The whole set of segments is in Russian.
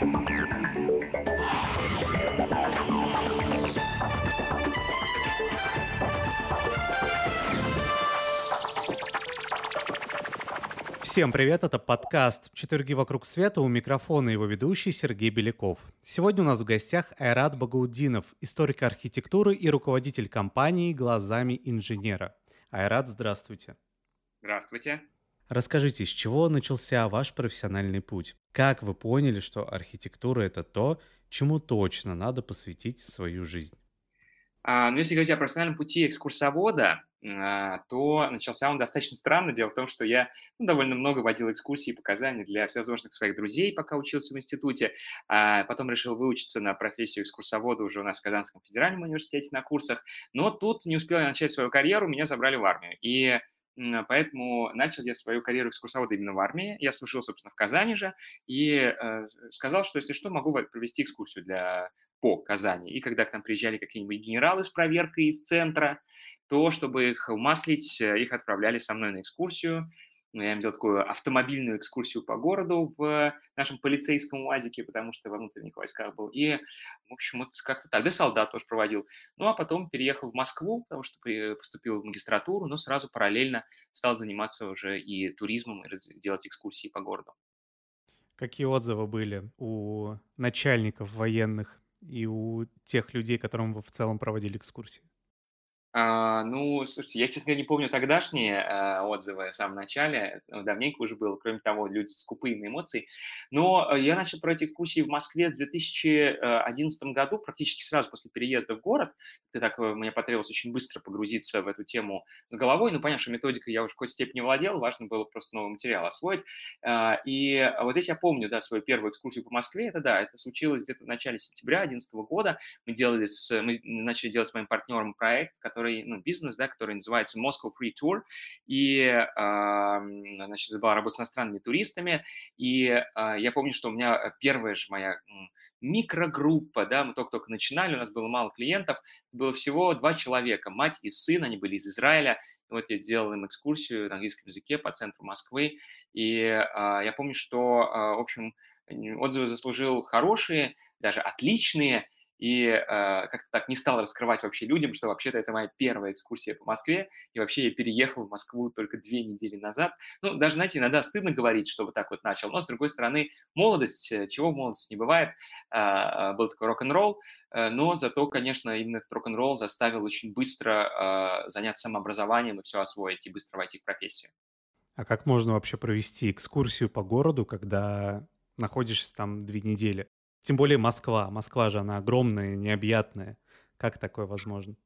Всем привет, это подкаст «Четверги вокруг света» у микрофона его ведущий Сергей Беляков. Сегодня у нас в гостях Айрат Багаудинов, историк архитектуры и руководитель компании «Глазами инженера». Айрат, здравствуйте. Здравствуйте. Расскажите, с чего начался ваш профессиональный путь? Как вы поняли, что архитектура — это то, чему точно надо посвятить свою жизнь? А, ну, если говорить о профессиональном пути экскурсовода, а, то начался он достаточно странно. Дело в том, что я ну, довольно много водил экскурсии и показания для всевозможных своих друзей, пока учился в институте. А потом решил выучиться на профессию экскурсовода уже у нас в Казанском федеральном университете на курсах. Но тут не успел я начать свою карьеру, меня забрали в армию. И поэтому начал я свою карьеру экскурсовода именно в армии. Я служил, собственно, в Казани же и э, сказал, что если что, могу провести экскурсию для по Казани. И когда к нам приезжали какие-нибудь генералы с проверкой из центра, то, чтобы их умаслить, э, их отправляли со мной на экскурсию. Ну, я им делал такую автомобильную экскурсию по городу в нашем полицейском УАЗике, потому что во внутренних войсках был. И, в общем, вот как-то так. Да солдат тоже проводил. Ну, а потом переехал в Москву, потому что поступил в магистратуру, но сразу параллельно стал заниматься уже и туризмом, и делать экскурсии по городу. Какие отзывы были у начальников военных и у тех людей, которым вы в целом проводили экскурсии? А, ну, слушайте, я, честно говоря, не помню тогдашние э, отзывы в самом начале, это давненько уже было, кроме того, люди скупые на эмоции. Но э, я начал про эти экскурсии в Москве в 2011 году, практически сразу после переезда в город. Это так, э, мне потребовалось очень быстро погрузиться в эту тему с головой. Ну, понятно, что методикой я уже в какой-то степени владел, важно было просто новый материал освоить. Э, и вот здесь я помню, да, свою первую экскурсию по Москве, это да, это случилось где-то в начале сентября 2011 года. Мы делали с, мы начали делать с моим партнером проект, который который, ну, бизнес, да, который называется Moscow Free Tour, и, э, значит, была работа с иностранными туристами, и э, я помню, что у меня первая же моя микрогруппа, да, мы только-только начинали, у нас было мало клиентов, было всего два человека, мать и сын, они были из Израиля, вот я делал им экскурсию на английском языке по центру Москвы, и э, я помню, что, э, в общем, отзывы заслужил хорошие, даже отличные, и э, как-то так не стал раскрывать вообще людям, что вообще-то это моя первая экскурсия по Москве, и вообще я переехал в Москву только две недели назад. Ну, даже, знаете, иногда стыдно говорить, что вот так вот начал, но, с другой стороны, молодость, э, чего в молодости не бывает, э, был такой рок-н-ролл, э, но зато, конечно, именно этот рок-н-ролл заставил очень быстро э, заняться самообразованием и все освоить, и быстро войти в профессию. А как можно вообще провести экскурсию по городу, когда находишься там две недели? Тем более Москва. Москва же, она огромная, необъятная. Как такое возможно?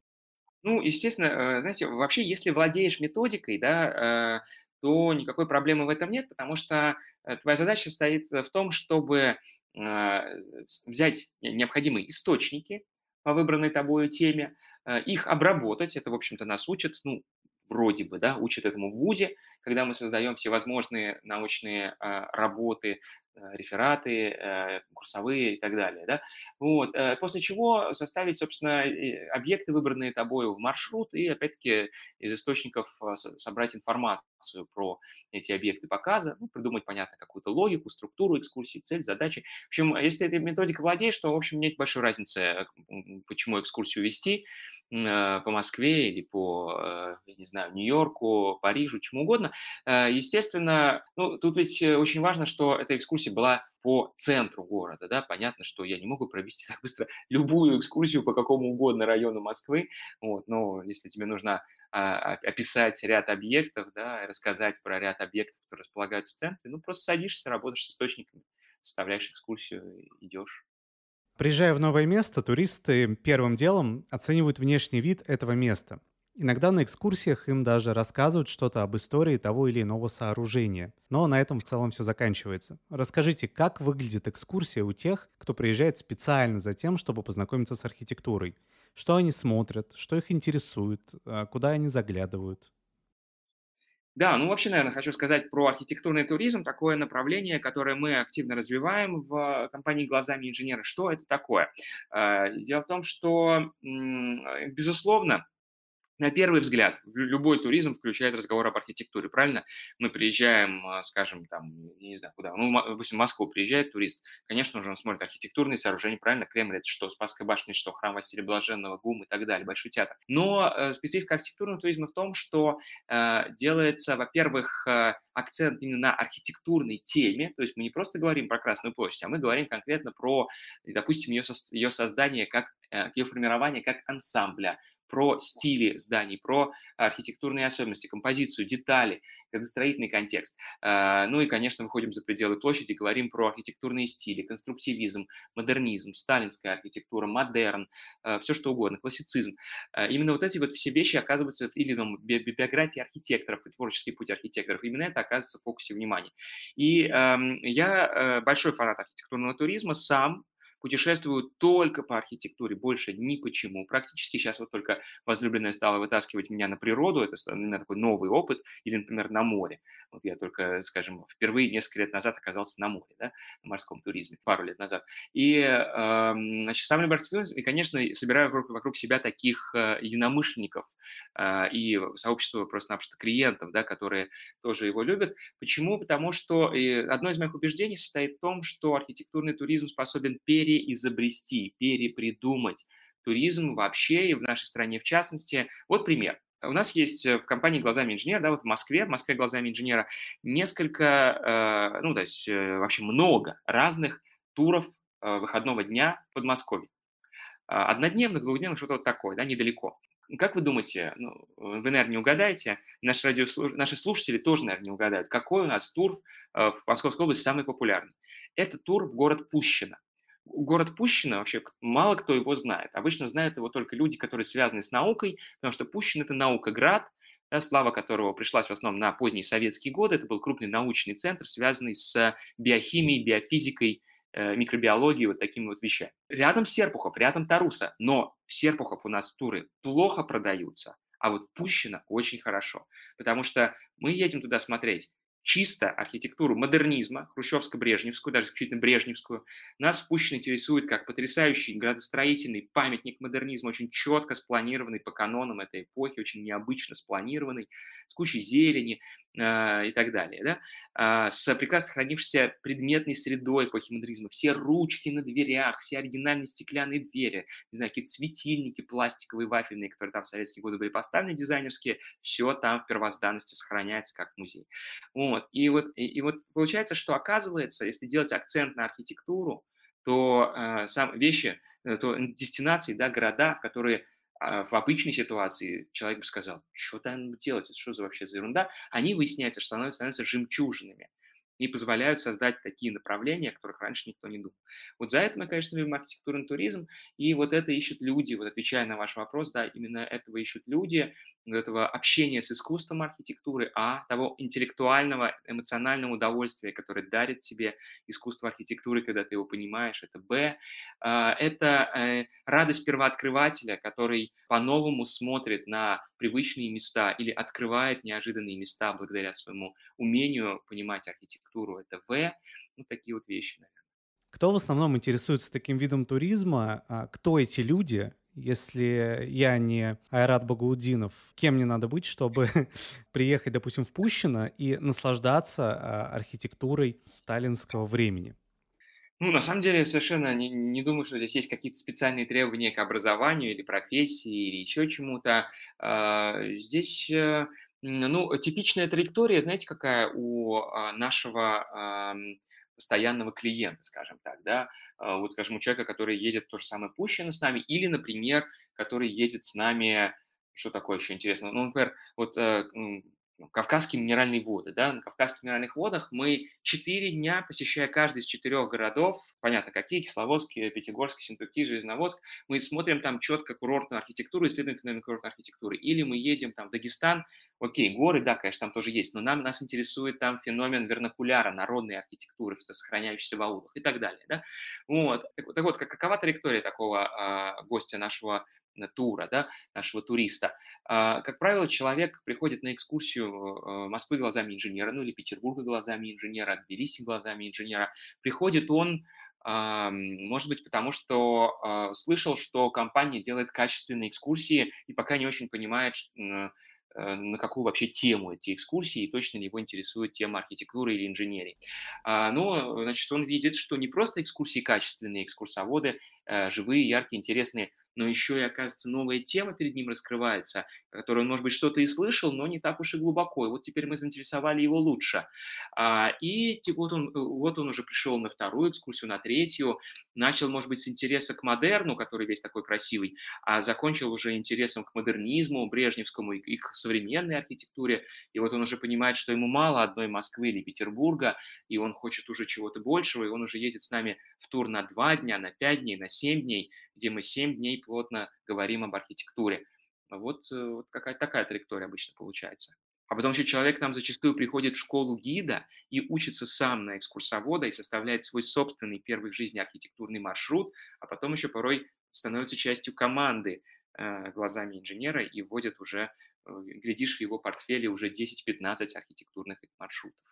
Ну, естественно, э, знаете, вообще, если владеешь методикой, да, э, то никакой проблемы в этом нет, потому что э, твоя задача стоит в том, чтобы взять необходимые источники по выбранной тобой теме, их обработать, это, в общем-то, нас учат, ну, вроде бы, да, учат этому в ВУЗе, когда мы создаем всевозможные научные работы, рефераты, э, курсовые и так далее. Да? Вот. Э, после чего составить, собственно, объекты, выбранные тобой в маршрут, и, опять-таки, из источников собрать информацию про эти объекты показа, ну, придумать, понятно, какую-то логику, структуру экскурсии, цель, задачи. В общем, если этой методикой владеешь, то, в общем, нет большой разницы, почему экскурсию вести по Москве или по, не знаю, Нью-Йорку, Парижу, чему угодно. Естественно, ну, тут ведь очень важно, что эта экскурсия экскурсия была по центру города, да, понятно, что я не могу провести так быстро любую экскурсию по какому угодно району Москвы, вот, но если тебе нужно а, описать ряд объектов, да, рассказать про ряд объектов, которые располагаются в центре, ну, просто садишься, работаешь с источниками, составляешь экскурсию, идешь. Приезжая в новое место, туристы первым делом оценивают внешний вид этого места – Иногда на экскурсиях им даже рассказывают что-то об истории того или иного сооружения. Но на этом в целом все заканчивается. Расскажите, как выглядит экскурсия у тех, кто приезжает специально за тем, чтобы познакомиться с архитектурой? Что они смотрят, что их интересует, а, куда они заглядывают? Да, ну вообще, наверное, хочу сказать про архитектурный туризм, такое направление, которое мы активно развиваем в компании «Глазами инженера». Что это такое? А, дело в том, что, безусловно, на первый взгляд, любой туризм включает разговор об архитектуре, правильно? Мы приезжаем, а, скажем, там, не знаю куда, ну, допустим, в Москву приезжает турист, конечно же, он смотрит архитектурные сооружения, правильно? Кремль – это что, Спасская башня, что, храм Василия Блаженного, ГУМ и так далее, Большой театр. Но э, специфика архитектурного туризма в том, что э, делается, во-первых, э, акцент именно на архитектурной теме, то есть мы не просто говорим про Красную площадь, а мы говорим конкретно про, допустим, ее, ее создание как э, ее формирование как ансамбля, про стили зданий, про архитектурные особенности, композицию, детали, градостроительный контекст. А, ну и, конечно, выходим за пределы площади, говорим про архитектурные стили, конструктивизм, модернизм, сталинская архитектура, модерн, а, все что угодно, классицизм. А, именно вот эти вот все вещи оказываются или ином биографии архитекторов и творческий путь архитекторов. Именно это оказывается в фокусе внимания. И я большой фанат архитектурного туризма, сам путешествую только по архитектуре, больше ни почему. Практически сейчас вот только возлюбленная стала вытаскивать меня на природу, это меня такой новый опыт, или, например, на море. Вот я только, скажем, впервые несколько лет назад оказался на море, да, на морском туризме, пару лет назад. И, э, значит, сам люблю архитектуру, и, конечно, собираю вокруг, вокруг себя таких э, единомышленников э, и сообщество просто-напросто клиентов, да, которые тоже его любят. Почему? Потому что и одно из моих убеждений состоит в том, что архитектурный туризм способен пере переизобрести, перепридумать туризм вообще и в нашей стране в частности. Вот пример. У нас есть э, в компании «Глазами инженера», да, вот в Москве, в Москве «Глазами инженера» несколько, э, ну, то есть э, вообще много разных туров выходного дня в Подмосковье. Однодневных, двухдневных, что-то вот такое, да, недалеко. Как вы думаете, ну, вы, наверное, не угадаете, наши, радиослуш... наши слушатели тоже, наверное, не угадают, какой у нас тур в Московской области самый популярный? Это тур в город Пущино город Пущино, вообще мало кто его знает. Обычно знают его только люди, которые связаны с наукой, потому что Пущино – это наука-град, да, слава которого пришлась в основном на поздние советские годы. Это был крупный научный центр, связанный с биохимией, биофизикой, э, микробиологией, вот такими вот вещами. Рядом Серпухов, рядом Таруса, но в Серпухов у нас туры плохо продаются, а вот Пущино очень хорошо, потому что мы едем туда смотреть чисто архитектуру модернизма, хрущевско-брежневскую, даже исключительно брежневскую, нас Пущин интересует как потрясающий градостроительный памятник модернизма, очень четко спланированный по канонам этой эпохи, очень необычно спланированный, с кучей зелени, и так далее, да, а, с прекрасно сохранившейся предметной средой эпохи модернизма, все ручки на дверях, все оригинальные стеклянные двери, не знаю, какие-то светильники пластиковые, вафельные, которые там в советские годы были поставлены, дизайнерские, все там в первозданности сохраняется как музей. Вот. И, вот, и, и вот получается, что оказывается, если делать акцент на архитектуру, то э, сам вещи, э, то дестинации, да, города, которые а, в обычной ситуации человек бы сказал, что там делать, это что за вообще за ерунда, они выясняются, что становятся, становятся жемчужинами и позволяют создать такие направления, о которых раньше никто не думал. Вот за это мы, конечно, любим архитектурный туризм, и вот это ищут люди, вот отвечая на ваш вопрос, да, именно этого ищут люди, этого общения с искусством архитектуры, а того интеллектуального, эмоционального удовольствия, которое дарит тебе искусство архитектуры, когда ты его понимаешь, это Б. А, это э, радость первооткрывателя, который по-новому смотрит на привычные места или открывает неожиданные места благодаря своему умению понимать архитектуру. Это В. Ну, такие вот вещи, наверное. Кто в основном интересуется таким видом туризма? А кто эти люди? Если я не Айрат Багаудинов, кем мне надо быть, чтобы приехать, допустим, в Пущино и наслаждаться а, архитектурой сталинского времени? Ну, на самом деле, совершенно не, не думаю, что здесь есть какие-то специальные требования к образованию или профессии или еще чему-то. А, здесь, э, ну, типичная траектория, знаете, какая у а, нашего постоянного клиента, скажем так, да, а, вот, скажем, у человека, который едет то же самое Пущино с нами, или, например, который едет с нами, что такое еще интересно, ну, например, вот э, ну, Кавказские минеральные воды. Да? На Кавказских минеральных водах мы четыре дня, посещая каждый из четырех городов, понятно, какие, Кисловодск, Пятигорск, Синтуки, Железноводск, мы смотрим там четко курортную архитектуру, исследуем феномен курортной архитектуры. Или мы едем там в Дагестан, окей, горы, да, конечно, там тоже есть, но нам, нас интересует там феномен вернокуляра, народной архитектуры, сохраняющейся в аулах и так далее. Да? Вот. Так, так вот, какова траектория такого а, гостя нашего тура, да, нашего туриста. А, как правило, человек приходит на экскурсию э, Москвы глазами инженера, ну или Петербурга глазами инженера, Тбилиси глазами инженера. Приходит он, может быть, потому что а, слышал, что компания делает качественные экскурсии и пока не очень понимает, Э, на какую вообще тему эти экскурсии, и точно ли его интересует тема архитектуры или инженерии. А, но, значит, он видит, что не просто экскурсии качественные, экскурсоводы, живые, яркие, интересные, но еще и, оказывается, новая тема перед ним раскрывается, которую он, может быть, что-то и слышал, но не так уж и глубоко. И вот теперь мы заинтересовали его лучше. А, и вот он, вот он уже пришел на вторую экскурсию, на третью, начал, может быть, с интереса к модерну, который весь такой красивый, а закончил уже интересом к модернизму, брежневскому и к современной архитектуре. И вот он уже понимает, что ему мало одной Москвы или Петербурга, и он хочет уже чего-то большего, и он уже едет с нами в тур на два дня, на пять дней, на семь дней, где мы семь дней плотно говорим об архитектуре. Вот, э, вот какая-то такая траектория обычно получается. А потом еще человек нам зачастую приходит в школу гида и учится сам на экскурсовода и составляет свой собственный первый в жизни архитектурный маршрут, а потом еще порой становится частью команды э, глазами инженера и вводит уже, э, глядишь, в его портфеле уже 10-15 архитектурных маршрутов.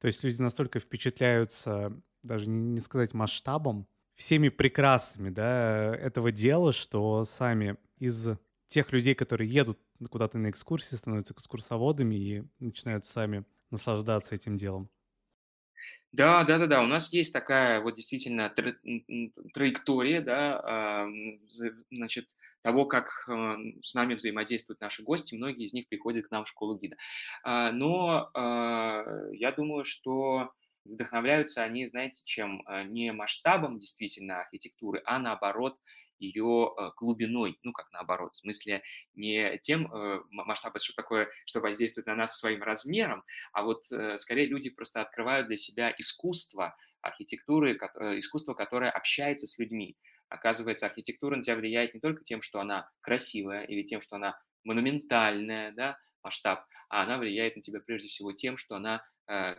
То есть люди настолько впечатляются, даже не сказать масштабом, всеми прекрасами да, этого дела, что сами из тех людей, которые едут куда-то на экскурсии, становятся экскурсоводами и начинают сами наслаждаться этим делом. Да, да, да, да. У нас есть такая вот действительно тра- траектория, да, а, значит, того, как а, с нами взаимодействуют наши гости. Многие из них приходят к нам в школу гида. А, но я думаю, что Вдохновляются они, знаете, чем? Э, не масштабом действительно архитектуры, а наоборот ее э, глубиной, ну как наоборот, в смысле не тем э, масштабом, что такое, что воздействует на нас своим размером, а вот скорее люди просто открывают для себя искусство архитектуры, искусство, которое общается с людьми. Оказывается, архитектура на тебя влияет не только тем, что она красивая или тем, что она монументальная, да, масштаб, а она влияет на тебя прежде всего тем, что она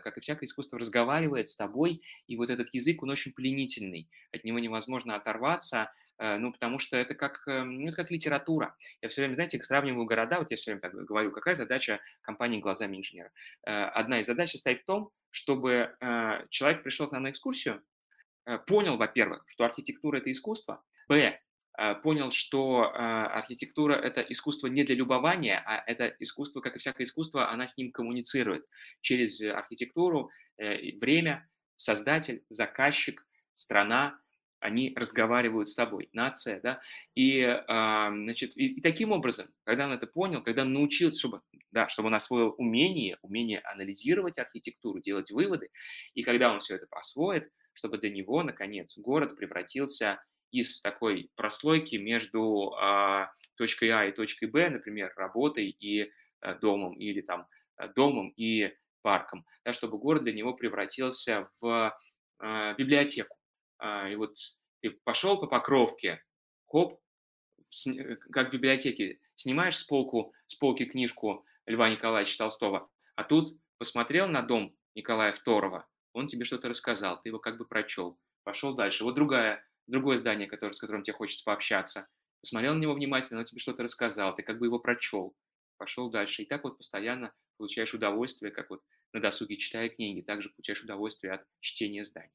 как и всякое искусство, разговаривает с тобой, и вот этот язык, он очень пленительный, от него невозможно оторваться, э, ну, потому что это как, эм, ну, это как литература. Я все время, знаете, сравниваю города, вот я все время так говорю, какая задача компании глазами инженера. Э, одна из задач состоит в том, чтобы человек пришел к нам на экскурсию, понял, во-первых, что архитектура – это искусство, б, Э, понял, что э, архитектура – это искусство не для любования, а это искусство, как и всякое искусство, она с ним коммуницирует. Через архитектуру, э, время, создатель, заказчик, страна, они разговаривают с тобой, нация, да, и, значит, и, таким образом, когда он это понял, когда он научился, чтобы, да, чтобы он освоил умение, умение анализировать архитектуру, делать выводы, и когда он все это освоит, чтобы для него, наконец, город превратился из такой прослойки между а, точкой А и точкой Б, например, работой и а, домом, или там а, домом и парком, да, чтобы город для него превратился в а, библиотеку. А, и вот ты пошел по покровке, хоп, с, э, как в библиотеке, снимаешь с, полку, с полки книжку Льва Николаевича Толстого, а тут посмотрел на дом Николая II, он тебе что-то рассказал, ты его как бы прочел, пошел дальше. Вот другая другое здание, которое, с которым тебе хочется пообщаться. Посмотрел на него внимательно, он тебе что-то рассказал, ты как бы его прочел, пошел дальше. И так вот постоянно получаешь удовольствие, как вот на досуге читая книги, также получаешь удовольствие от чтения зданий.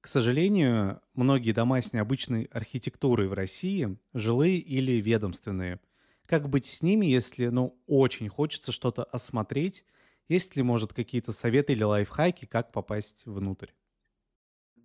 К сожалению, многие дома с необычной архитектурой в России жилые или ведомственные. Как быть с ними, если, ну, очень хочется что-то осмотреть? Есть ли, может, какие-то советы или лайфхаки, как попасть внутрь?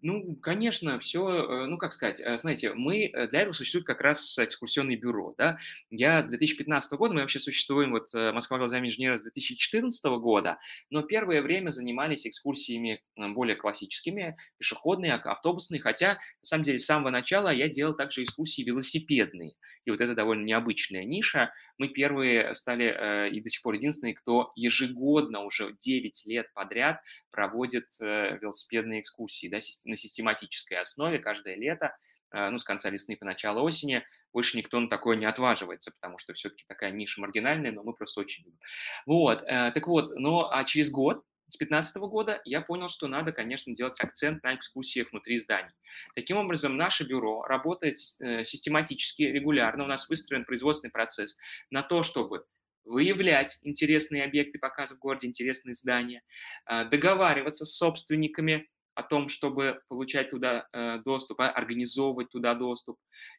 Ну, конечно, все, э, ну, как сказать, э, знаете, мы, э, для этого существует как раз экскурсионное бюро, да. Я с 2015 года, мы вообще существуем, вот Москва глазами инженера с 2014 года, но первое время занимались экскурсиями более классическими, пешеходные, автобусные, хотя, на самом деле, с самого начала я делал также экскурсии велосипедные, и вот это довольно необычная ниша. Мы первые стали и до сих пор единственные, кто ежегодно уже 9 лет подряд проводит велосипедные экскурсии, да, на систематической основе каждое лето, э, ну, с конца весны по начало осени, больше никто на такое не отваживается, потому что все-таки такая ниша маргинальная, но мы просто очень любим. Вот, э, так вот, ну, а через год с 2015 года я понял, что надо, конечно, делать акцент на экскурсиях внутри зданий. Таким образом, наше бюро работает э, систематически, регулярно. У нас выстроен производственный процесс на то, чтобы выявлять интересные объекты показа в городе, интересные здания, а, договариваться с собственниками о том, чтобы получать туда э, доступ, а, организовывать туда доступ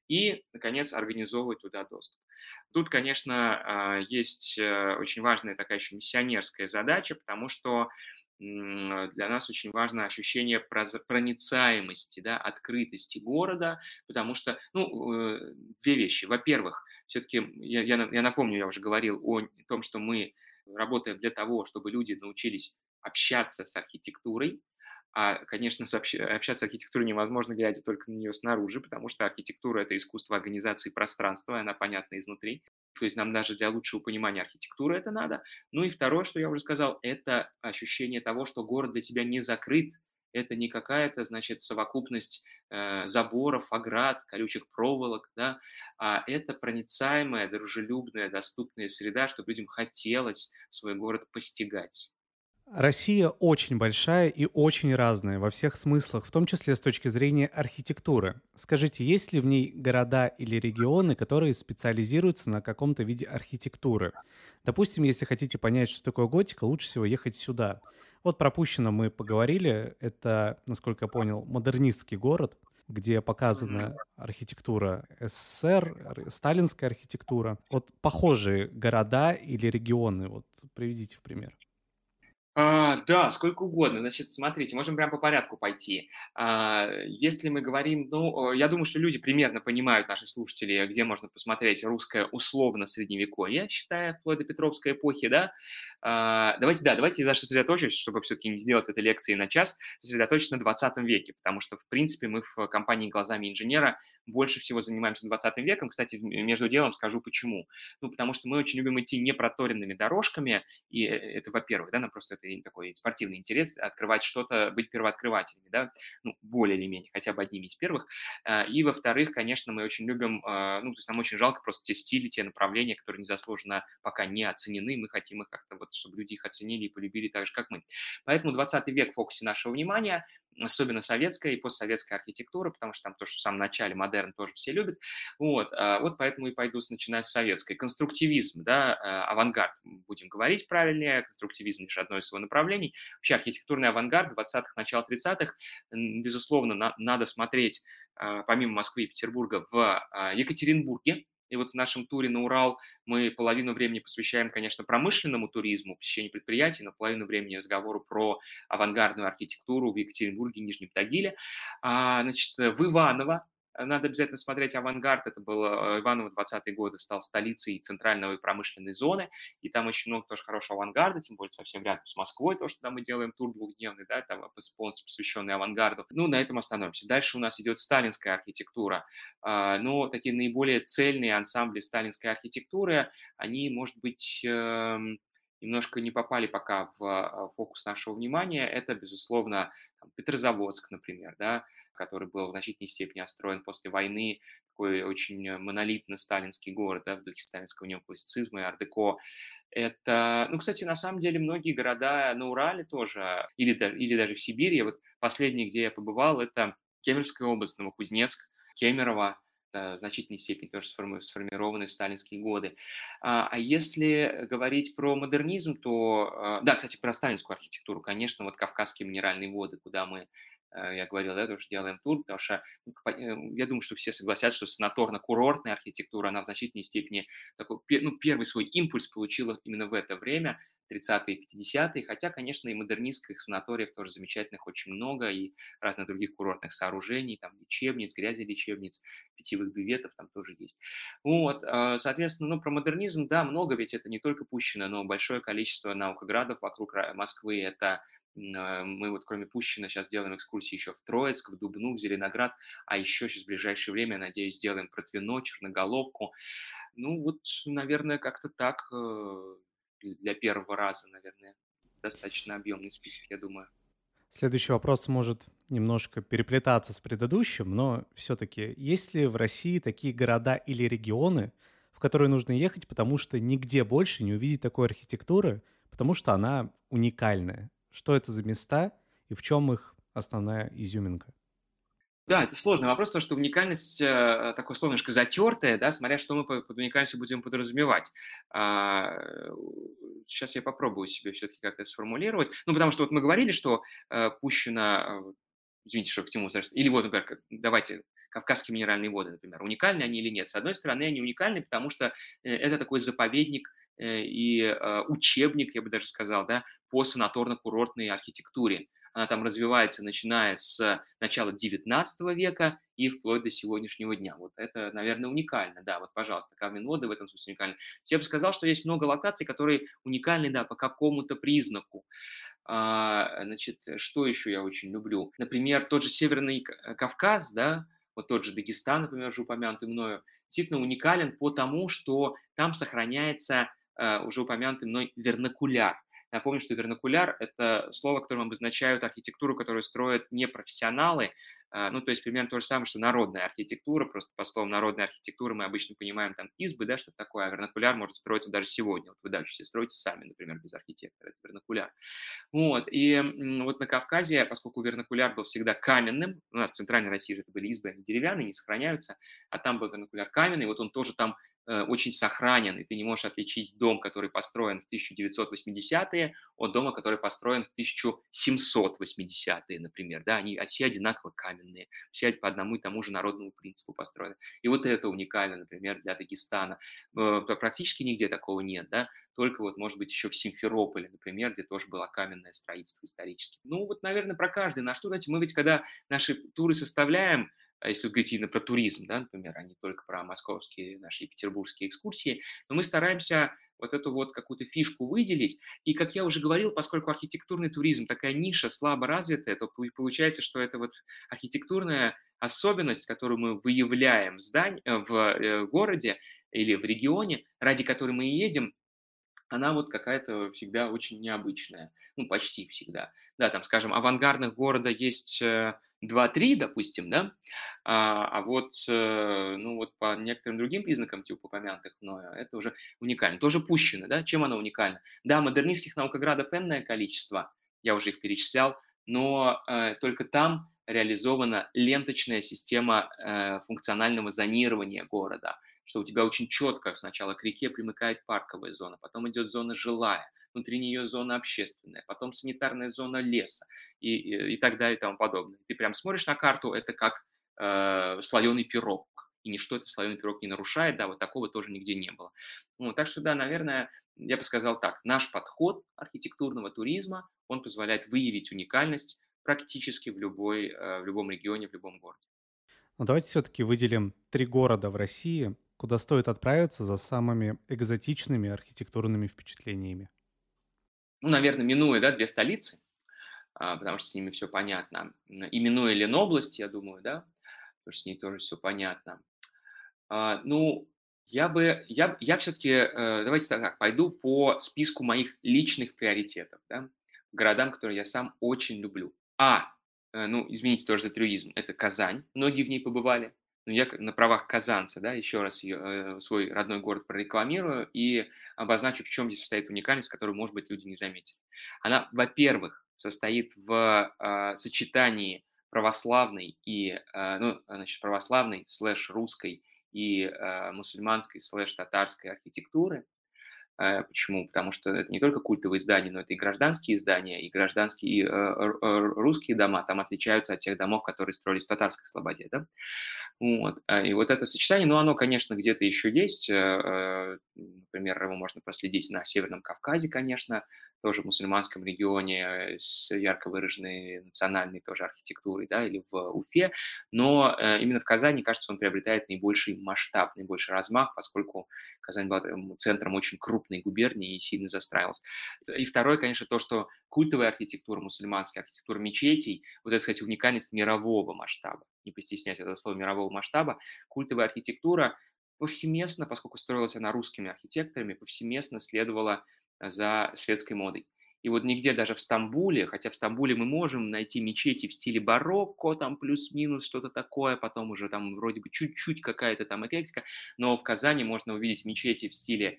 и, наконец, организовывать туда доступ. Тут, конечно, а, есть э, очень важная такая еще миссионерская задача, потому что для нас очень важно ощущение проницаемости, да, открытости города, потому что, ну, э, две вещи. Во-первых, все-таки, я, я, я напомню, я уже говорил о том, что мы работаем для того, чтобы люди научились общаться с архитектурой, а, конечно, общаться с архитектурой невозможно, глядя только на нее снаружи, потому что архитектура – это искусство организации пространства, и она понятна изнутри. То есть нам даже для лучшего понимания архитектуры это надо. Ну и второе, что я уже сказал, это ощущение того, что город для тебя не закрыт, это не какая-то, значит, совокупность э, заборов, оград, колючих проволок, да, а это проницаемая, дружелюбная, доступная среда, чтобы людям хотелось свой город постигать. Россия очень большая и очень разная во всех смыслах, в том числе с точки зрения архитектуры. Скажите, есть ли в ней города или регионы, которые специализируются на каком-то виде архитектуры? Допустим, если хотите понять, что такое готика, лучше всего ехать сюда. Вот пропущено мы поговорили. Это, насколько я понял, модернистский город, где показана архитектура СССР, сталинская архитектура. Вот похожие города или регионы, вот приведите в пример. А, да, сколько угодно. Значит, смотрите, можем прямо по порядку пойти. А, если мы говорим, ну, я думаю, что люди примерно понимают, наши слушатели, где можно посмотреть русское условно средневековье, считая вплоть до Петровской эпохи, да. А, давайте, да, давайте даже сосредоточимся, чтобы все-таки не сделать этой лекции на час, сосредоточиться на 20 веке, потому что, в принципе, мы в компании «Глазами инженера» больше всего занимаемся 20 веком. Кстати, между делом скажу почему. Ну, потому что мы очень любим идти непроторенными дорожками, и э, это, во-первых, да, нам просто это такой спортивный интерес, открывать что-то, быть первооткрывателями, да, ну, более или менее, хотя бы одними из первых. А, и, во-вторых, конечно, мы очень любим, а, ну, то есть нам очень жалко просто те стили, те направления, которые незаслуженно пока не оценены, мы хотим их как-то вот, чтобы люди их оценили и полюбили так же, как мы. Поэтому 20 век в фокусе нашего внимания, особенно советская и постсоветская архитектура, потому что там то, что в самом начале модерн тоже все любят. Вот, а, вот поэтому и пойду начиная с советской. Конструктивизм, да, авангард, будем говорить правильнее, конструктивизм лишь одно из его направлений. Вообще архитектурный авангард 20-х, начала 30-х, безусловно, на, надо смотреть а, помимо Москвы и Петербурга в а, Екатеринбурге, и вот в нашем туре на Урал мы половину времени посвящаем, конечно, промышленному туризму, посещению предприятий, но половину времени разговору про авангардную архитектуру в Екатеринбурге, Нижнем Тагиле. А, значит, в Иваново надо обязательно смотреть «Авангард». Это было э, Иваново 20-е годы, стал столицей центральной промышленной зоны. И там очень много тоже хорошего авангарда, тем более совсем рядом с Москвой, то, что там мы делаем тур двухдневный, да, там полностью посвященный авангарду. Ну, на этом остановимся. Дальше у нас идет сталинская архитектура. А, но такие наиболее цельные ансамбли сталинской архитектуры, они, может быть, эм, немножко не попали пока в а, фокус нашего внимания. Это, безусловно, там, Петрозаводск, например, да, который был в значительной степени отстроен после войны, такой очень монолитно-сталинский город, да, в духе сталинского неоклассицизма и ардеко. Это, ну, кстати, на самом деле многие города на Урале тоже, или, или даже в Сибири. Вот последний, где я побывал, это Кемеровская область, Новокузнецк, Кемерово, в значительной степени тоже сформированы в сталинские годы. А, а если говорить про модернизм, то, а, да, кстати, про сталинскую архитектуру, конечно, вот Кавказские минеральные воды, куда мы Э, я говорил, да, тоже делаем тур, потому что ну, э, я думаю, что все согласятся, что санаторно-курортная архитектура, она в значительной степени такой, ну, первый свой импульс получила именно в это время, 30-е и 50-е, хотя, конечно, и модернистских санаториев тоже замечательных очень много, и разных других курортных сооружений, там, лечебниц, грязи лечебниц, питьевых бюветов там тоже есть. Вот, э, соответственно, ну, про модернизм, да, много, ведь это не только Пущино, но большое количество наукоградов вокруг Москвы, это мы вот кроме Пущина сейчас делаем экскурсии еще в Троицк, в Дубну, в Зеленоград, а еще сейчас в ближайшее время, надеюсь, сделаем Протвино, Черноголовку. Ну вот, наверное, как-то так э, для первого раза, наверное, достаточно объемный список, я думаю. Следующий вопрос может немножко переплетаться с предыдущим, но все-таки есть ли в России такие города или регионы, в которые нужно ехать, потому что нигде больше не увидеть такой архитектуры, потому что она уникальная? Что это за места и в чем их основная изюминка? Да, это сложный вопрос, потому что уникальность э, такое солнышко затертое, да, смотря что мы под уникальностью будем подразумевать. А, сейчас я попробую себе все-таки как-то сформулировать. Ну, потому что вот мы говорили, что э, пущено, э, извините, что к тему, или вот, например, давайте Кавказские минеральные воды, например, уникальны они или нет. С одной стороны, они уникальны, потому что это такой заповедник и учебник, я бы даже сказал, да, по санаторно-курортной архитектуре. Она там развивается, начиная с начала 19 века и вплоть до сегодняшнего дня. Вот это, наверное, уникально. Да, вот, пожалуйста, Каменводы в этом смысле уникальны. Я бы сказал, что есть много локаций, которые уникальны, да, по какому-то признаку. А, значит, что еще я очень люблю? Например, тот же Северный Кавказ, да, вот тот же Дагестан, например, уже упомянутый мною, действительно уникален по тому, что там сохраняется уже упомянутый мной вернокуляр. Напомню, что вернокуляр – это слово, которым обозначают архитектуру, которую строят не профессионалы, а, ну, то есть примерно то же самое, что народная архитектура, просто по словам народная архитектура мы обычно понимаем там избы, да, что такое, а вернокуляр может строиться даже сегодня. Вот вы дальше все строите сами, например, без архитектора, это вернокуляр. Вот, и вот на Кавказе, поскольку вернокуляр был всегда каменным, у нас в Центральной России же это были избы, они деревянные, не сохраняются, а там был вернокуляр каменный, вот он тоже там Э, очень сохранен, и ты не можешь отличить дом, который построен в 1980-е, от дома, который построен в 1780-е, например. Да, они все одинаково каменные, все по одному и тому же народному принципу построены. И вот это уникально, например, для Дагестана. Э, практически нигде такого нет, да, только вот, может быть, еще в Симферополе, например, где тоже было каменное строительство исторически. Ну, вот, наверное, про каждый наш тур. Мы ведь, когда наши туры составляем, а если говорить именно про туризм, да, например, а не только про московские наши петербургские экскурсии, но мы стараемся вот эту вот какую-то фишку выделить. И, как я уже говорил, поскольку архитектурный туризм такая ниша слабо развитая, то получается, что это вот архитектурная особенность, которую мы выявляем в, здании, э, в э, городе или в регионе, ради которой мы едем, она вот какая-то всегда очень необычная. Ну, почти всегда. Да, там, скажем, авангардных города есть э, 2-3, допустим, да, а, а вот, э, ну, вот по некоторым другим признакам, типа упомянутых мною, это уже уникально. Тоже пущено, да, чем оно уникально? Да, модернистских наукоградов энное количество, я уже их перечислял, но э, только там реализована ленточная система э, функционального зонирования города, что у тебя очень четко сначала к реке примыкает парковая зона, потом идет зона жилая, внутри нее зона общественная, потом санитарная зона леса и, и, и так далее и тому подобное. Ты прям смотришь на карту, это как э, слоеный пирог, и ничто этот слоеный пирог не нарушает, да, вот такого тоже нигде не было. Ну, так что, да, наверное, я бы сказал так, наш подход архитектурного туризма, он позволяет выявить уникальность практически в, любой, э, в любом регионе, в любом городе. Но давайте все-таки выделим три города в России, куда стоит отправиться за самыми экзотичными архитектурными впечатлениями ну, наверное, минуя, да, две столицы, а, потому что с ними все понятно, и минуя Ленобласть, я думаю, да, потому что с ней тоже все понятно. А, ну, я бы, я, я все-таки, э, давайте так, пойду по списку моих личных приоритетов, да, городам, которые я сам очень люблю. А, э, ну, извините тоже за трюизм, это Казань, многие в ней побывали ну, я на правах казанца, да, еще раз ее, э, свой родной город прорекламирую и обозначу, в чем здесь состоит уникальность, которую, может быть, люди не заметили. Она, во-первых, состоит в э, сочетании православной и, э, ну, значит, православной слэш русской и э, мусульманской слэш татарской архитектуры, почему? Потому что это не только культовые издания, но это и гражданские издания, и гражданские, и э, русские дома там отличаются от тех домов, которые строились в татарской слободе. Да? Вот. Э, и вот это сочетание, ну, оно, конечно, где-то еще есть. Например, его можно проследить на Северном Кавказе, конечно, тоже в мусульманском регионе с ярко выраженной национальной тоже архитектурой, да, или в Уфе, но именно в Казани, кажется, он приобретает наибольший масштаб, наибольший размах, поскольку Казань была центром очень крупной губернии и сильно застраивалась. И второе, конечно, то, что культовая архитектура, мусульманская архитектура мечетей, вот это, кстати, уникальность мирового масштаба, не постеснять этого слова мирового масштаба, культовая архитектура повсеместно, поскольку строилась она русскими архитекторами, повсеместно следовала за светской модой. И вот нигде даже в Стамбуле, хотя в Стамбуле мы можем найти мечети в стиле барокко, там плюс-минус что-то такое, потом уже там вроде бы чуть-чуть какая-то там эклектика, но в Казани можно увидеть мечети в стиле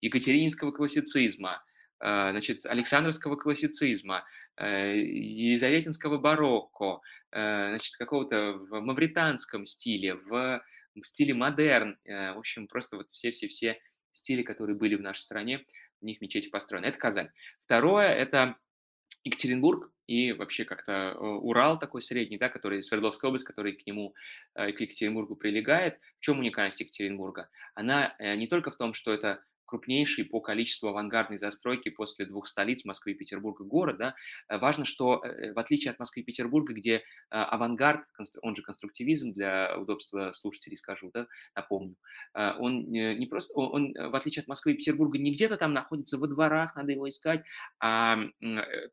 екатерининского классицизма, значит, Александровского классицизма, Елизаветинского барокко, значит, какого-то в мавританском стиле, в стиле модерн, в общем, просто вот все-все-все стили, которые были в нашей стране, них мечети построены. Это Казань. Второе – это Екатеринбург и вообще как-то э, Урал такой средний, да, который Свердловская область, который к нему, э, к Екатеринбургу прилегает. В чем уникальность Екатеринбурга? Она э, не только в том, что это крупнейший по количеству авангардной застройки после двух столиц Москвы и Петербурга город. Да, э, важно, что э, в отличие от Москвы и Петербурга, где э, авангард, он же конструктивизм, для удобства слушателей скажу, да, напомню, он не просто, он, он в отличие от Москвы и Петербурга не где-то там находится во дворах, надо его искать, а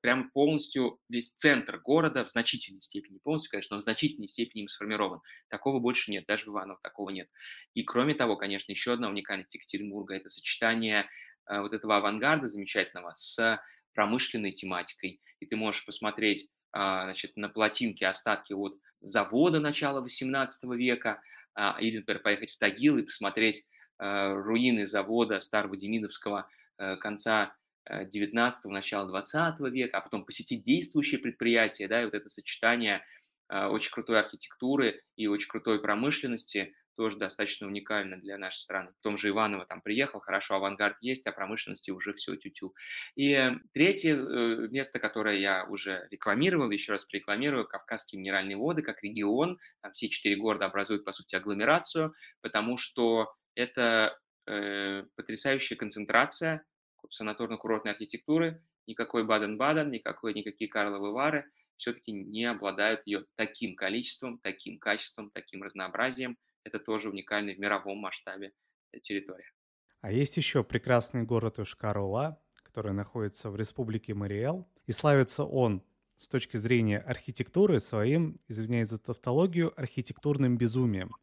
прям полностью весь центр города в значительной степени, полностью, конечно, но в значительной степени им сформирован. Такого больше нет, даже в Иваново такого нет. И кроме того, конечно, еще одна уникальность Екатеринбурга – это сочетание сочетание э, вот этого авангарда замечательного с промышленной тематикой. И ты можешь посмотреть а, значит, на плотинке остатки от завода начала XVIII века, а, или, например, поехать в Тагил и посмотреть э, руины завода старого Демидовского э, конца 19-го, начала 20 века, а потом посетить действующее предприятие, да, и вот это сочетание очень крутой архитектуры и очень крутой промышленности тоже достаточно уникально для нашей страны. В том же Иваново там приехал, хорошо, авангард есть, а промышленности уже все тю-тю. И третье э, место, которое я уже рекламировал, еще раз порекламирую, Кавказские минеральные воды, как регион, там все четыре города образуют, по сути, агломерацию, потому что это э, потрясающая концентрация санаторно-курортной архитектуры, никакой Баден-Баден, никакой, никакие Карловы Вары все-таки не обладают ее таким количеством, таким качеством, таким разнообразием, это тоже уникальный в мировом масштабе э, территория. А есть еще прекрасный город Ушкар-Ола, который находится в республике Мариэл, и славится он с точки зрения архитектуры своим, извиняюсь за тавтологию, архитектурным безумием.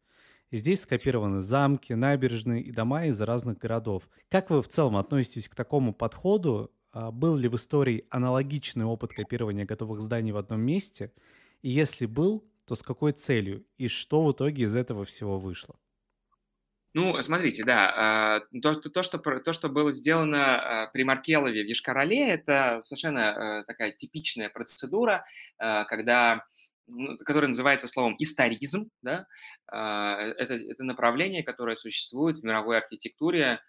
И здесь скопированы замки, набережные и дома из разных городов. Как вы в целом относитесь к такому подходу? А был ли в истории аналогичный опыт копирования готовых зданий в одном месте? И если был, то с какой целью и что в итоге из этого всего вышло? Ну, смотрите, да, а, то, то, что, то, что было сделано а, при Маркелове в Ешкарале, это совершенно э, такая типичная процедура, когда ну, которая называется словом историзм. Да? Это, это направление, которое существует в мировой архитектуре,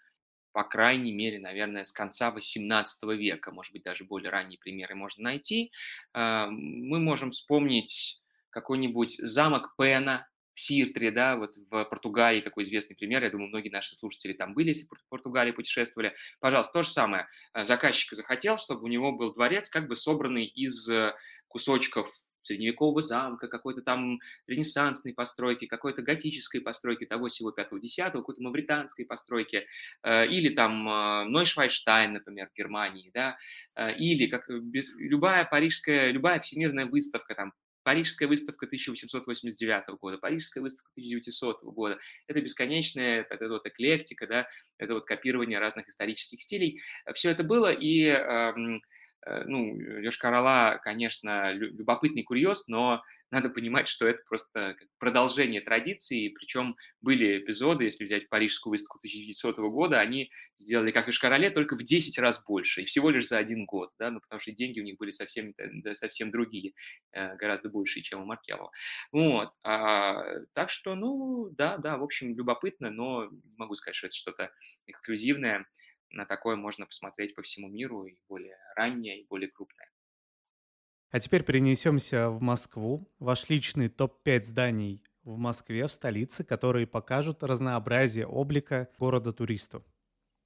по крайней мере, наверное, с конца XVIII века. Может быть, даже более ранние примеры можно найти. Мы можем вспомнить какой-нибудь замок Пена в Сиртре, да, вот в Португалии такой известный пример, я думаю, многие наши слушатели там были, если в Португалии путешествовали. Пожалуйста, то же самое. Э, заказчик захотел, чтобы у него был дворец, как бы собранный из э, кусочков средневекового замка, какой-то там ренессансной постройки, какой-то готической постройки того всего 5-10, какой-то мавританской постройки, э, или там Нойшвайштайн, например, в Германии, да, или как любая парижская, любая всемирная выставка там Парижская выставка 1889 года, Парижская выставка 1900 года. Это бесконечная это вот эклектика, да, это вот копирование разных исторических стилей. Все это было, и эм, ну, Йошкар-Ола, конечно, любопытный курьез, но надо понимать, что это просто продолжение традиции, причем были эпизоды, если взять Парижскую выставку 1900 года, они сделали как Йошкар-Оле, только в 10 раз больше, и всего лишь за один год, да, ну, потому что деньги у них были совсем, совсем другие, э, гораздо больше, чем у Маркелова. Вот, а, так что, ну, да, да, в общем, любопытно, но не могу сказать, что это что-то эксклюзивное, на такое можно посмотреть по всему миру и более раннее, и более крупное. А теперь перенесемся в Москву. Ваш личный топ-5 зданий в Москве, в столице, которые покажут разнообразие облика города туристу.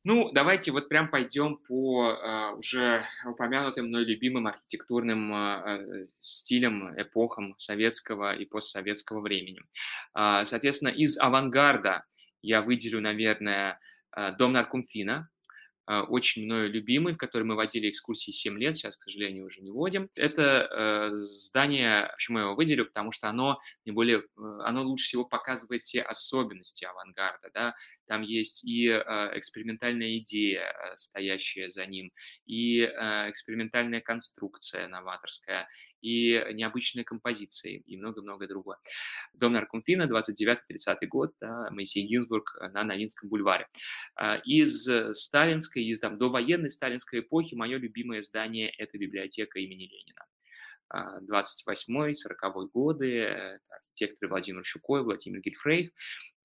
Ну, давайте вот прям пойдем по uh, уже упомянутым мной любимым архитектурным uh, стилям, эпохам советского и постсоветского времени. Uh, соответственно, из авангарда я выделю, наверное, дом Наркомфина, а, очень мною любимый, в который мы водили экскурсии 7 лет, сейчас, к сожалению, уже не водим. Это э, здание, почему я его выделю, потому что оно наиболее, э, оно лучше всего показывает все особенности авангарда, да, там есть и э, экспериментальная идея, стоящая за ним, и экспериментальная конструкция новаторская, и необычные композиции, и много-много другое. Дом Наркомфина, 29-30 год, да, Моисей Гинзбург на Новинском бульваре. Из сталинской, из там, довоенной сталинской эпохи мое любимое здание – это библиотека имени Ленина. 28-40 годы, архитекторы Владимир Щукой, Владимир Гельфрейх,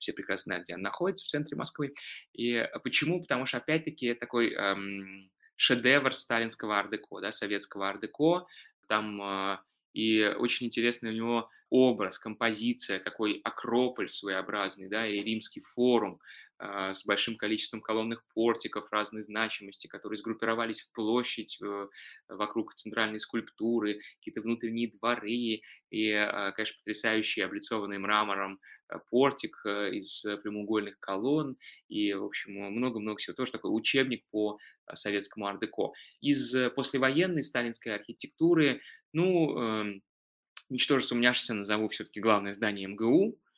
все прекрасно знают, где он находится, в центре Москвы. И э, почему? Потому что, опять-таки, такой эм, шедевр сталинского ардеко, да, советского ардеко, там э, и очень интересный у него образ, композиция, такой акрополь своеобразный, да, и римский форум, а, с большим количеством колонных портиков разной значимости, которые сгруппировались в площадь э, вокруг центральной скульптуры, какие-то внутренние дворы и, а, конечно, потрясающий облицованный мрамором э, портик э, из прямоугольных колонн и, в общем, много-много всего. Тоже такой учебник по советскому ар-деко. Из послевоенной сталинской архитектуры, ну, эм, ничтоже сумняшися назову все-таки главное здание МГУ, а,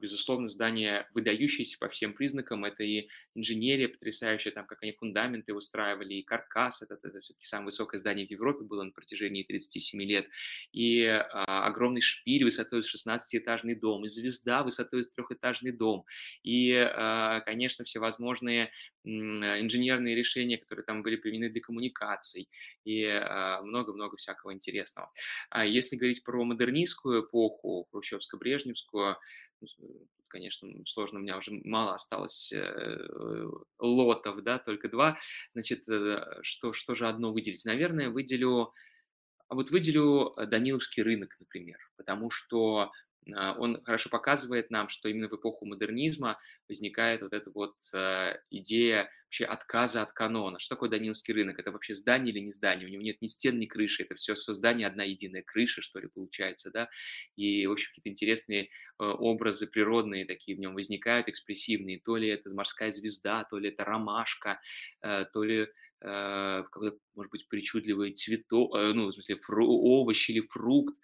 безусловно, здание выдающееся по всем признакам. Это и инженерия потрясающая, там, как они фундаменты устраивали, и каркас. Это, это все-таки самое высокое здание в Европе было на протяжении 37 лет. И а, огромный шпиль высотой 16-этажный дом, и звезда высотой трехэтажный дом. И, а, конечно, всевозможные инженерные решения, которые там были применены для коммуникаций, и а, много-много всякого интересного. Если говорить про модернистскую эпоху, хрущевско-брежневскую, конечно, сложно, у меня уже мало осталось э, лотов, да, только два. Значит, э, что, что же одно выделить? Наверное, выделю, а вот выделю Даниловский рынок, например, потому что он хорошо показывает нам, что именно в эпоху модернизма возникает вот эта вот э, идея вообще отказа от канона. Что такое Даниловский рынок? Это вообще здание или не здание? У него нет ни стен, ни крыши. Это все создание одна единая крыша, что ли, получается, да? И, в общем, какие-то интересные э, образы природные такие в нем возникают, экспрессивные. То ли это морская звезда, то ли это ромашка, э, то ли какой-то, может быть, причудливый цветок, э, ну, в смысле, фру, овощ или фрукт